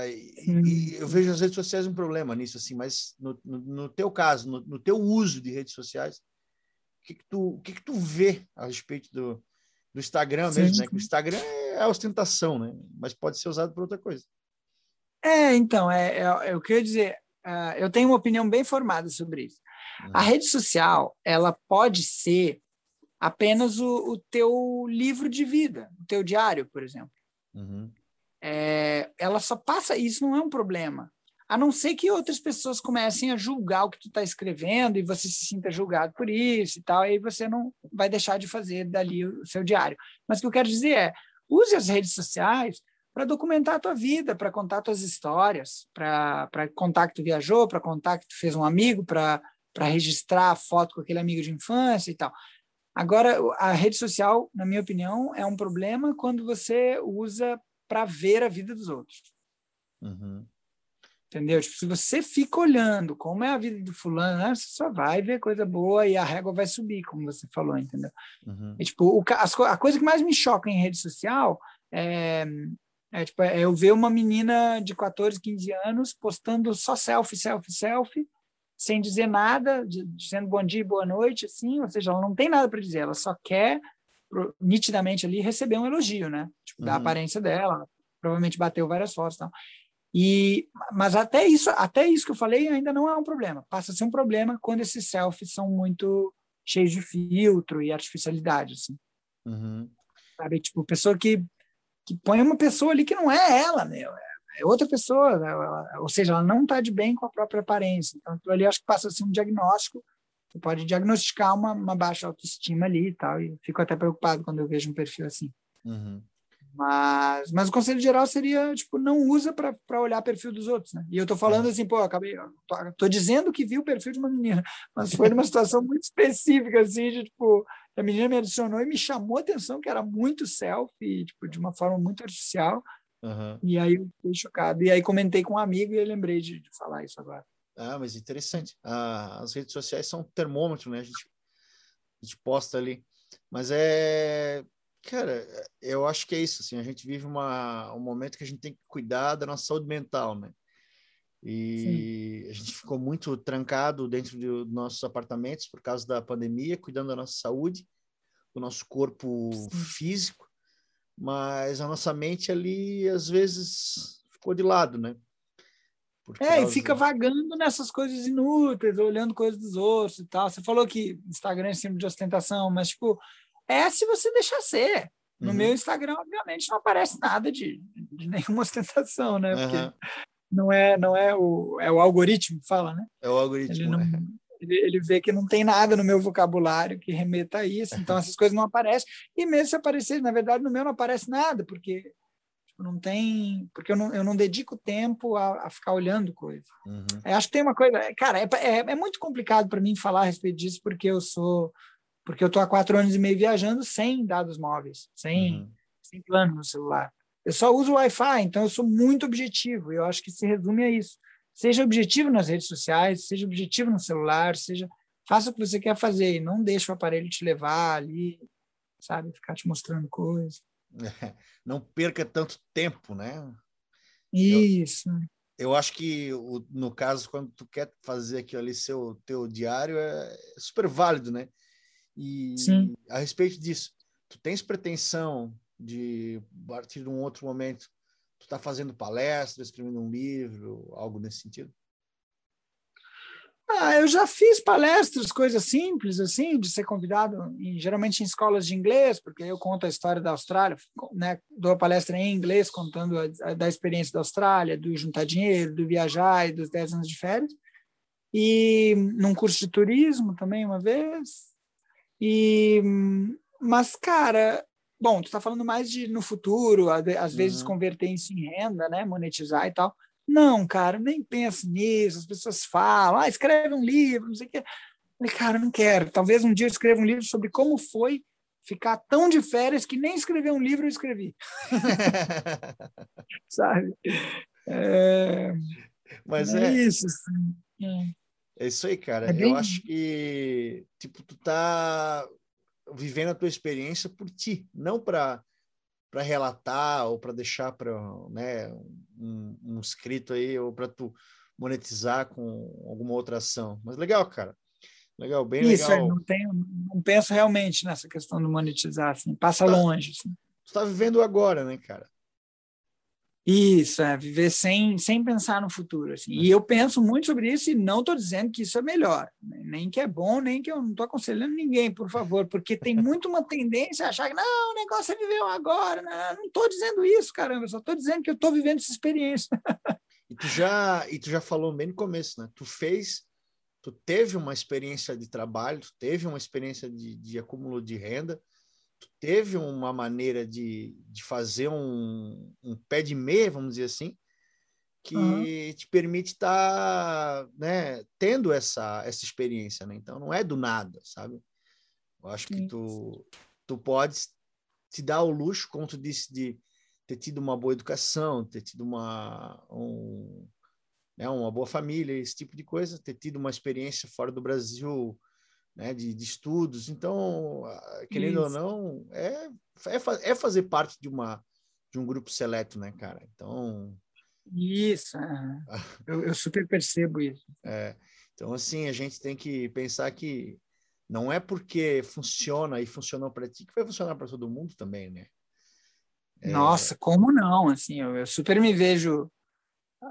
E, e eu vejo as redes sociais um problema nisso, assim, mas no, no, no teu caso, no, no teu uso de redes sociais, o que que tu, o que que tu vê a respeito do, do Instagram Sim, mesmo, né? Que o Instagram é ostentação, né? Mas pode ser usado para outra coisa. É, então, é, é, é eu ia dizer. ah, eu tenho uma opinião bem formada sobre isso. A rede social, ela pode ser apenas o, o teu livro de vida, o teu diário, por exemplo. Uhum. É, ela só passa, isso não é um problema. A não ser que outras pessoas comecem a julgar o que tu está escrevendo e você se sinta julgado por isso e tal, aí você não vai deixar de fazer dali o seu diário. Mas o que eu quero dizer é, use as redes sociais para documentar a tua vida, para contar tuas histórias, para contar que tu viajou, para contar que tu fez um amigo, para registrar a foto com aquele amigo de infância e tal. Agora, a rede social, na minha opinião, é um problema quando você usa para ver a vida dos outros. Uhum. Entendeu? Tipo, se você fica olhando como é a vida do fulano, né, você só vai ver coisa boa e a régua vai subir, como você falou, entendeu? Uhum. E, tipo, o, as a coisa que mais me choca em rede social é, é, tipo, é eu ver uma menina de 14, 15 anos postando só selfie, selfie, selfie, sem dizer nada, dizendo bom dia e boa noite, assim, ou seja, ela não tem nada para dizer, ela só quer nitidamente ali receber um elogio, né? Tipo, da Uhum. aparência dela, provavelmente bateu várias fotos tal. E, mas até isso, até isso que eu falei ainda não é um problema. Passa a ser um problema quando esses selfies são muito cheios de filtro e artificialidade, assim, Uhum. sabe? Tipo, pessoa que, que põe uma pessoa ali que não é ela, meu, é é outra pessoa, né? Ou seja, ela não está de bem com a própria aparência. Então, ali acho que passa a ser um diagnóstico. Você pode diagnosticar uma, uma baixa autoestima ali e tal. E fico até preocupado quando eu vejo um perfil assim. Uhum. Mas, mas o conselho geral seria, tipo, não usa para olhar perfil dos outros, né? E eu tô falando assim, pô, acabei, tô, tô dizendo que vi o perfil de uma menina, mas foi numa situação muito específica, assim, de, tipo, a menina me adicionou e me chamou a atenção que era muito selfie, tipo, de uma forma muito artificial, Uhum. e aí eu fiquei chocado. E aí comentei com um amigo e eu lembrei de, de falar isso agora. Ah, mas interessante. Ah, as redes sociais são um termômetro, né? A gente, a gente posta ali. Mas é. Cara, eu acho que é isso. Assim, a gente vive uma, um momento que a gente tem que cuidar da nossa saúde mental, né? E a gente ficou muito trancado dentro de nossos apartamentos por causa da pandemia, cuidando da nossa saúde, do nosso corpo Sim. físico, mas a nossa mente ali, às vezes, ficou de lado, né? Por É, e fica vagando nessas coisas inúteis, olhando coisas dos outros e tal. Você falou que Instagram é símbolo de ostentação, mas, tipo, é se você deixar ser. No Uhum. meu Instagram, obviamente, não aparece nada de, de nenhuma [laughs] ostentação, né? Porque Aham. não é, não é o, é o algoritmo que fala, né? É o algoritmo. Ele não, né? Ele, ele vê que não tem nada no meu vocabulário que remeta a isso, então essas coisas não aparecem. E mesmo se aparecer, na verdade, no meu não aparece nada, porque tipo, não tem. Porque eu não, eu não dedico tempo a, a ficar olhando coisa. Uhum. Eu acho que tem uma coisa. Cara, é, é, é muito complicado para mim falar a respeito disso, porque eu sou. Porque eu estou há quatro anos e meio viajando sem dados móveis, sem, Uhum. sem plano no celular. Eu só uso Wi-Fi, então eu sou muito objetivo. Eu acho que se resume a isso. Seja objetivo nas redes sociais, seja objetivo no celular, seja faça o que você quer fazer e não deixe o aparelho te levar ali, sabe, ficar te mostrando coisas. Não perca tanto tempo, né? Isso. Eu acho que o- no caso quando tu quer fazer aquilo ali seu teu diário é super válido, né? E Sim. a respeito disso, tu tens pretensão de a partir de um outro momento tu tá fazendo palestra, escrevendo um livro, algo nesse sentido? Ah, eu já fiz palestras, coisas simples, assim, de ser convidado, em- geralmente em escolas de inglês, porque eu conto a história da Austrália, né, dou a palestra em inglês, contando a, a- da experiência da Austrália, do juntar dinheiro, do viajar e dos 10 anos de férias. E num curso de turismo também, uma vez. E, mas, cara, bom, tu está falando mais de no futuro, às vezes Uhum. converter isso em renda, né, monetizar e tal. Não, cara, nem penso nisso. As pessoas falam, ah, escreve um livro, não sei o quê. Falei, cara, não quero. Talvez um dia eu escreva um livro sobre como foi ficar tão de férias que nem escrever um livro eu escrevi, [laughs] [laughs] sabe? É, Mas é é, isso. assim. É. é isso aí, cara. É bem- Eu acho que tipo tu tá vivendo a tua experiência por ti, não para para relatar ou para deixar para né, um, um escrito aí ou para tu monetizar com alguma outra ação. Mas legal, cara. Legal, bem Isso, é, legal. não, tenho, não penso realmente nessa questão do monetizar, assim, passa Tá. longe. assim. Tu tá vivendo agora, né, cara? Isso, é viver sem, sem pensar no futuro. Assim. E eu penso muito sobre isso e não estou dizendo que isso é melhor, né? nem que é bom, nem que eu não estou aconselhando ninguém, por favor, porque tem muito uma tendência a achar que não, o negócio é viver agora. Não, estou dizendo isso, caramba, só estou dizendo que eu estou vivendo essa experiência. E tu já e tu já falou bem no começo, né? Tu fez, tu teve uma experiência de trabalho, tu teve uma experiência de, de acúmulo de renda, teve uma maneira de, de fazer um, um pé de meia, vamos dizer assim, que Uhum. te permite estar, né, tendo essa essa experiência, né? Então não é do nada, sabe? Eu acho que tu tu podes te dar o luxo, como tu disse, de ter tido uma boa educação, ter tido uma, um, né, uma boa família, esse tipo de coisa, ter tido uma experiência fora do Brasil, né, de, de estudos. Então, querendo ou Isso. não, é, é, é fazer parte de, uma, de um grupo seleto, né, cara? Então, Isso, é. [laughs] eu, eu super percebo isso. é, então, assim, a gente tem que pensar que não é porque funciona e funcionou para ti que vai funcionar para todo mundo também, né? É. Nossa, como não? Assim, eu, eu super me vejo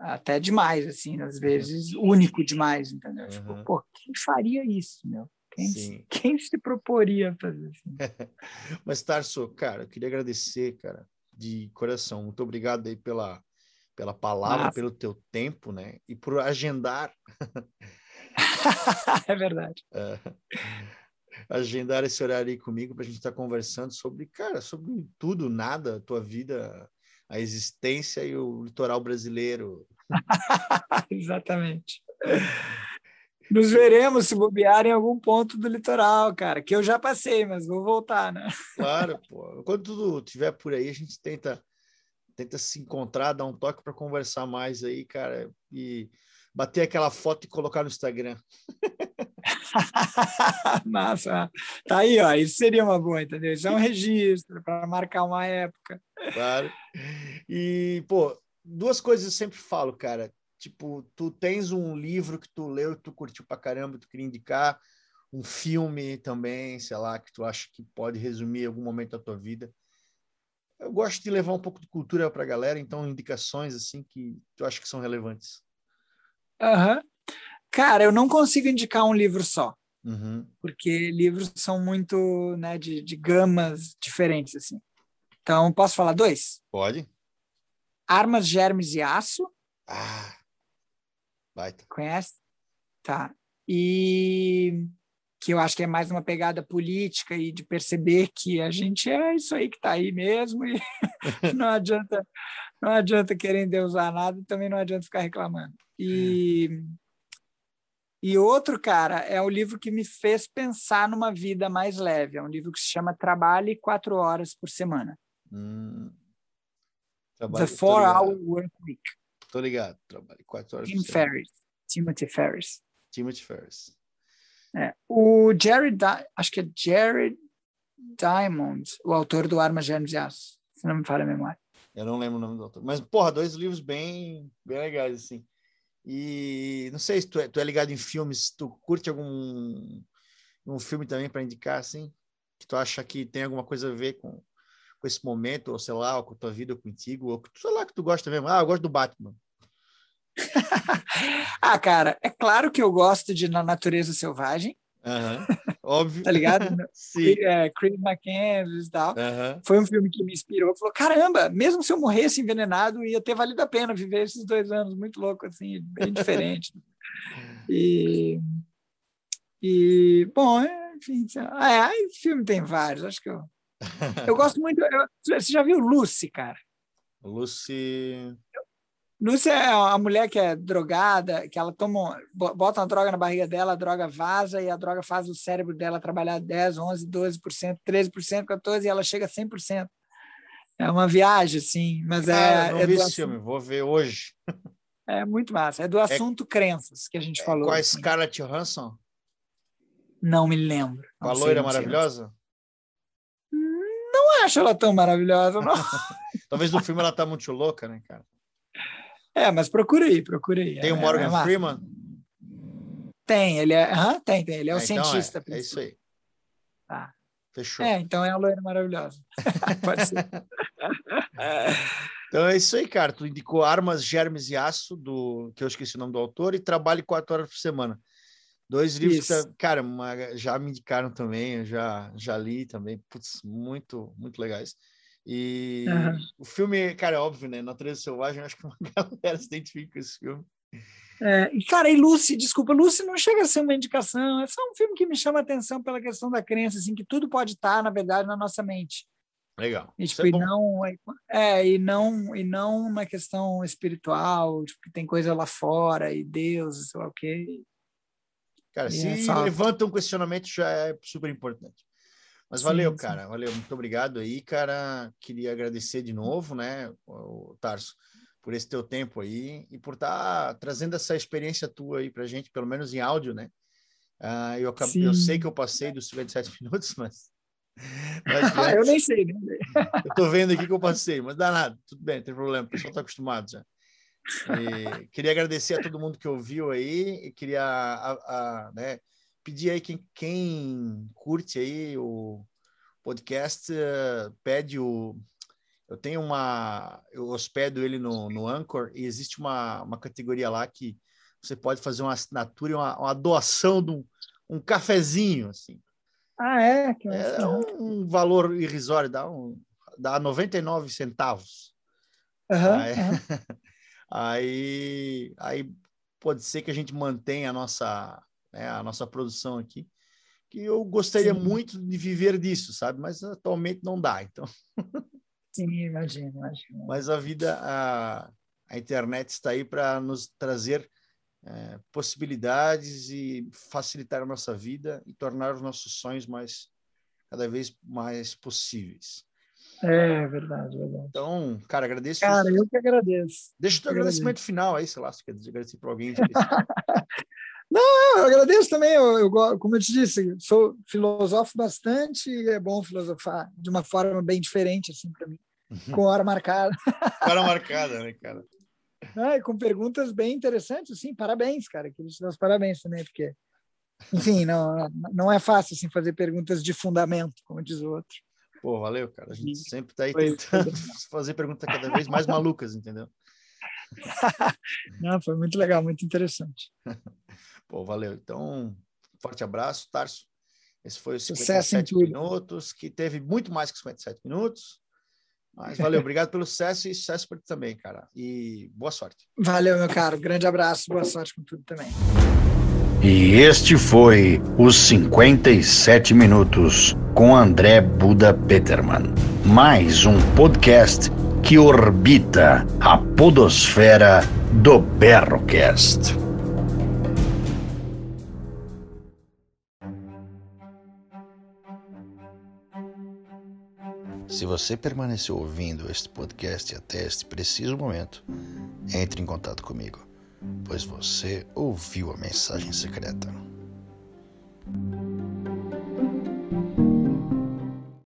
até demais, assim, às vezes único demais, entendeu? Tipo, Uhum. pô, quem faria isso, meu? Quem, se- Sim. [laughs] quem se proporia a fazer assim? [laughs] Mas, Tarso, cara, eu queria agradecer, cara, de coração. Muito obrigado aí pela, pela palavra, Massa. pelo teu tempo, né? E por agendar, [laughs] é verdade. eh, agendar esse horário aí comigo para a gente estar conversando sobre, cara, sobre tudo, nada, a tua vida, a existência e o litoral brasileiro. Exatamente. Nos veremos se bobear em algum ponto do litoral, cara, que eu já passei, mas vou voltar, né? Claro, pô. Quando tudo estiver por aí, a gente tenta tenta se encontrar, dar um toque para conversar mais aí, cara, e bater aquela foto e colocar no Instagram. [laughs] Massa. Tá aí, ó. Isso seria uma boa, entendeu? Isso é um registro para marcar uma época. Claro. E, pô, duas coisas eu sempre falo, cara. Tipo, tu tens um livro que tu leu, tu curtiu pra caramba, tu queria indicar, um filme também, sei lá, que tu acha que pode resumir algum momento da tua vida. Eu gosto de levar um pouco de cultura pra galera, então indicações assim que tu acha que são relevantes. Aham. Cara, eu não consigo indicar um livro só, Uhum. porque livros são muito, né, de, de gamas diferentes, assim. Então, posso falar dois? Pode? Armas, Germes e Aço, Ah, baita. conhece? Tá. e que eu acho que é mais uma pegada política e de perceber que a gente é isso aí que está aí mesmo e [laughs] não adianta não adianta querer usar nada e também não adianta ficar reclamando. E, e outro, cara, é o livro que me fez pensar numa vida mais leve. É um livro que se chama Trabalhe Quatro Horas por Semana. Hum. The Four Hour Work Week. Tô ligado. Trabalhe quatro horas Tim. Ferriss. Timothy Ferris. Timothy Ferris. É. O Jared, acho que é Jared Diamond, o autor do Armas, Germes e Aço, se não me falha a memória. Eu não lembro o nome do autor. Mas, porra, dois livros bem, bem legais, assim. E não sei se tu é, tu é ligado em filmes, tu curte algum um filme também para indicar, assim, que tu acha que tem alguma coisa a ver com, com esse momento, ou sei lá, ou com tua vida, contigo, ou sei lá que tu gosta mesmo. Ah, eu gosto do Batman. [laughs] ah, cara, é claro que eu gosto de Na Natureza Selvagem. Uhum, óbvio. [laughs] tá ligado? [laughs] Sim. É, Chris McCandless e tal. Uhum. Foi um filme que me inspirou. Falou, caramba, mesmo se eu morresse envenenado, ia ter valido a pena viver esses dois anos. Muito louco, assim, bem diferente. e, e, bom, enfim. É, filme tem vários, acho que eu... [laughs] Eu gosto muito... Eu, você já viu Lucy, cara? Lucy... Lúcia é a mulher que é drogada, que ela toma, bota uma droga na barriga dela, a droga vaza e a droga faz o cérebro dela trabalhar 10, 11, 12%, 13%, 14% e ela chega a 100%. É uma viagem, assim, mas Cara, é. Não é vi esse filme, vou ver hoje. É muito massa. É do é assunto é, crenças que a gente é, falou. Com a assim. Scarlett Johansson? Não me lembro. Com a loira maravilhosa? Não acho ela tão maravilhosa, não. [laughs] Talvez no filme ela tá muito louca, né, cara? É, mas procura aí, procura aí. Tem o é, Morgan é Freeman? Tem, ele é, uhum, tem, tem, ele é o então cientista. É, é, isso aí. Tá. Fechou. É, então é a loira maravilhosa. [laughs] Pode ser. então é isso aí, cara. Tu indicou Armas, Germes e Aço, do, que eu esqueci o nome do autor, e Trabalhe quatro horas por semana. Dois livros que, cara, uma, já me indicaram também, eu já, já li também. Putz, muito, muito legais. E uhum. o filme, cara, é óbvio, né? Natureza Selvagem, acho que uma [laughs] galera se identifica com esse filme. É, cara, e Lucy, desculpa, Lucy não chega a ser uma indicação, é só um filme que me chama a atenção pela questão da crença, assim, que tudo pode estar, na verdade, na nossa mente. Legal. E, tipo, é e, não, é, e, não, e não uma questão espiritual, tipo, que tem coisa lá fora, e Deus, sei lá o quê. Cara, se só... levanta um questionamento, já é super importante. Mas valeu, sim, cara. Valeu, muito obrigado aí, cara. Queria agradecer de novo, né, o Tarso, por esse teu tempo aí e por estar tá trazendo essa experiência tua aí pra gente, pelo menos em áudio, né? Uh, eu, acabei, eu sei que eu passei dos 57 [laughs] minutos, mas. [laughs] eu nem sei, né? eu tô vendo aqui que eu passei, mas dá nada, tudo bem, não tem problema, o pessoal tá acostumado já. E queria agradecer a todo mundo que ouviu aí e queria a, a, né, pedir aí quem, quem curte aí o podcast, uh, pede o. Eu tenho uma. Eu hospedo ele no, no Anchor e existe uma, uma categoria lá que você pode fazer uma assinatura e uma, uma doação de um, um cafezinho, assim. Ah, é? Que é um, um valor irrisório, dá, um, dá 99 centavos. Uhum, aí, uhum. Aí, aí pode ser que a gente mantenha a nossa né, a nossa produção aqui, que eu gostaria Sim. muito de viver disso, sabe? Mas atualmente não dá, então. [laughs] Sim, imagino, imagino. Mas a vida, a, a internet está aí para nos trazer é, possibilidades e facilitar a nossa vida e tornar os nossos sonhos mais cada vez mais possíveis. É verdade, verdade. Então, cara, agradeço. Cara, eu que agradeço. Deixa o teu agradecimento final aí, sei lá, se quer agradecer para alguém. [laughs] Não, eu agradeço também. Eu, eu, como eu te disse, sou filosofo bastante e é bom filosofar de uma forma bem diferente, assim, para mim, com hora marcada. hora marcada, né, cara? Ah, com perguntas bem interessantes, assim, parabéns, cara. Queria te dar os parabéns também, porque, enfim, não, não é fácil assim, fazer perguntas de fundamento, como diz o outro. Pô, valeu, cara. A gente sempre tá aí foi, tentando [laughs] fazer perguntas cada vez mais malucas, entendeu? [laughs] Não, foi muito legal, muito interessante. [laughs] Pô, valeu. Então, forte abraço, Tarso. Esse foi o 57 minutos, que teve muito mais que 57 minutos. Mas valeu, obrigado pelo sucesso e sucesso para ti também, cara. E boa sorte. Valeu, meu caro. Grande abraço, boa sorte com tudo também. E este foi os 57 minutos com André Buda Peterman. Mais um podcast que orbita a podosfera do Berrocast. Se você permaneceu ouvindo este podcast até este preciso momento, entre em contato comigo, pois você ouviu a mensagem secreta.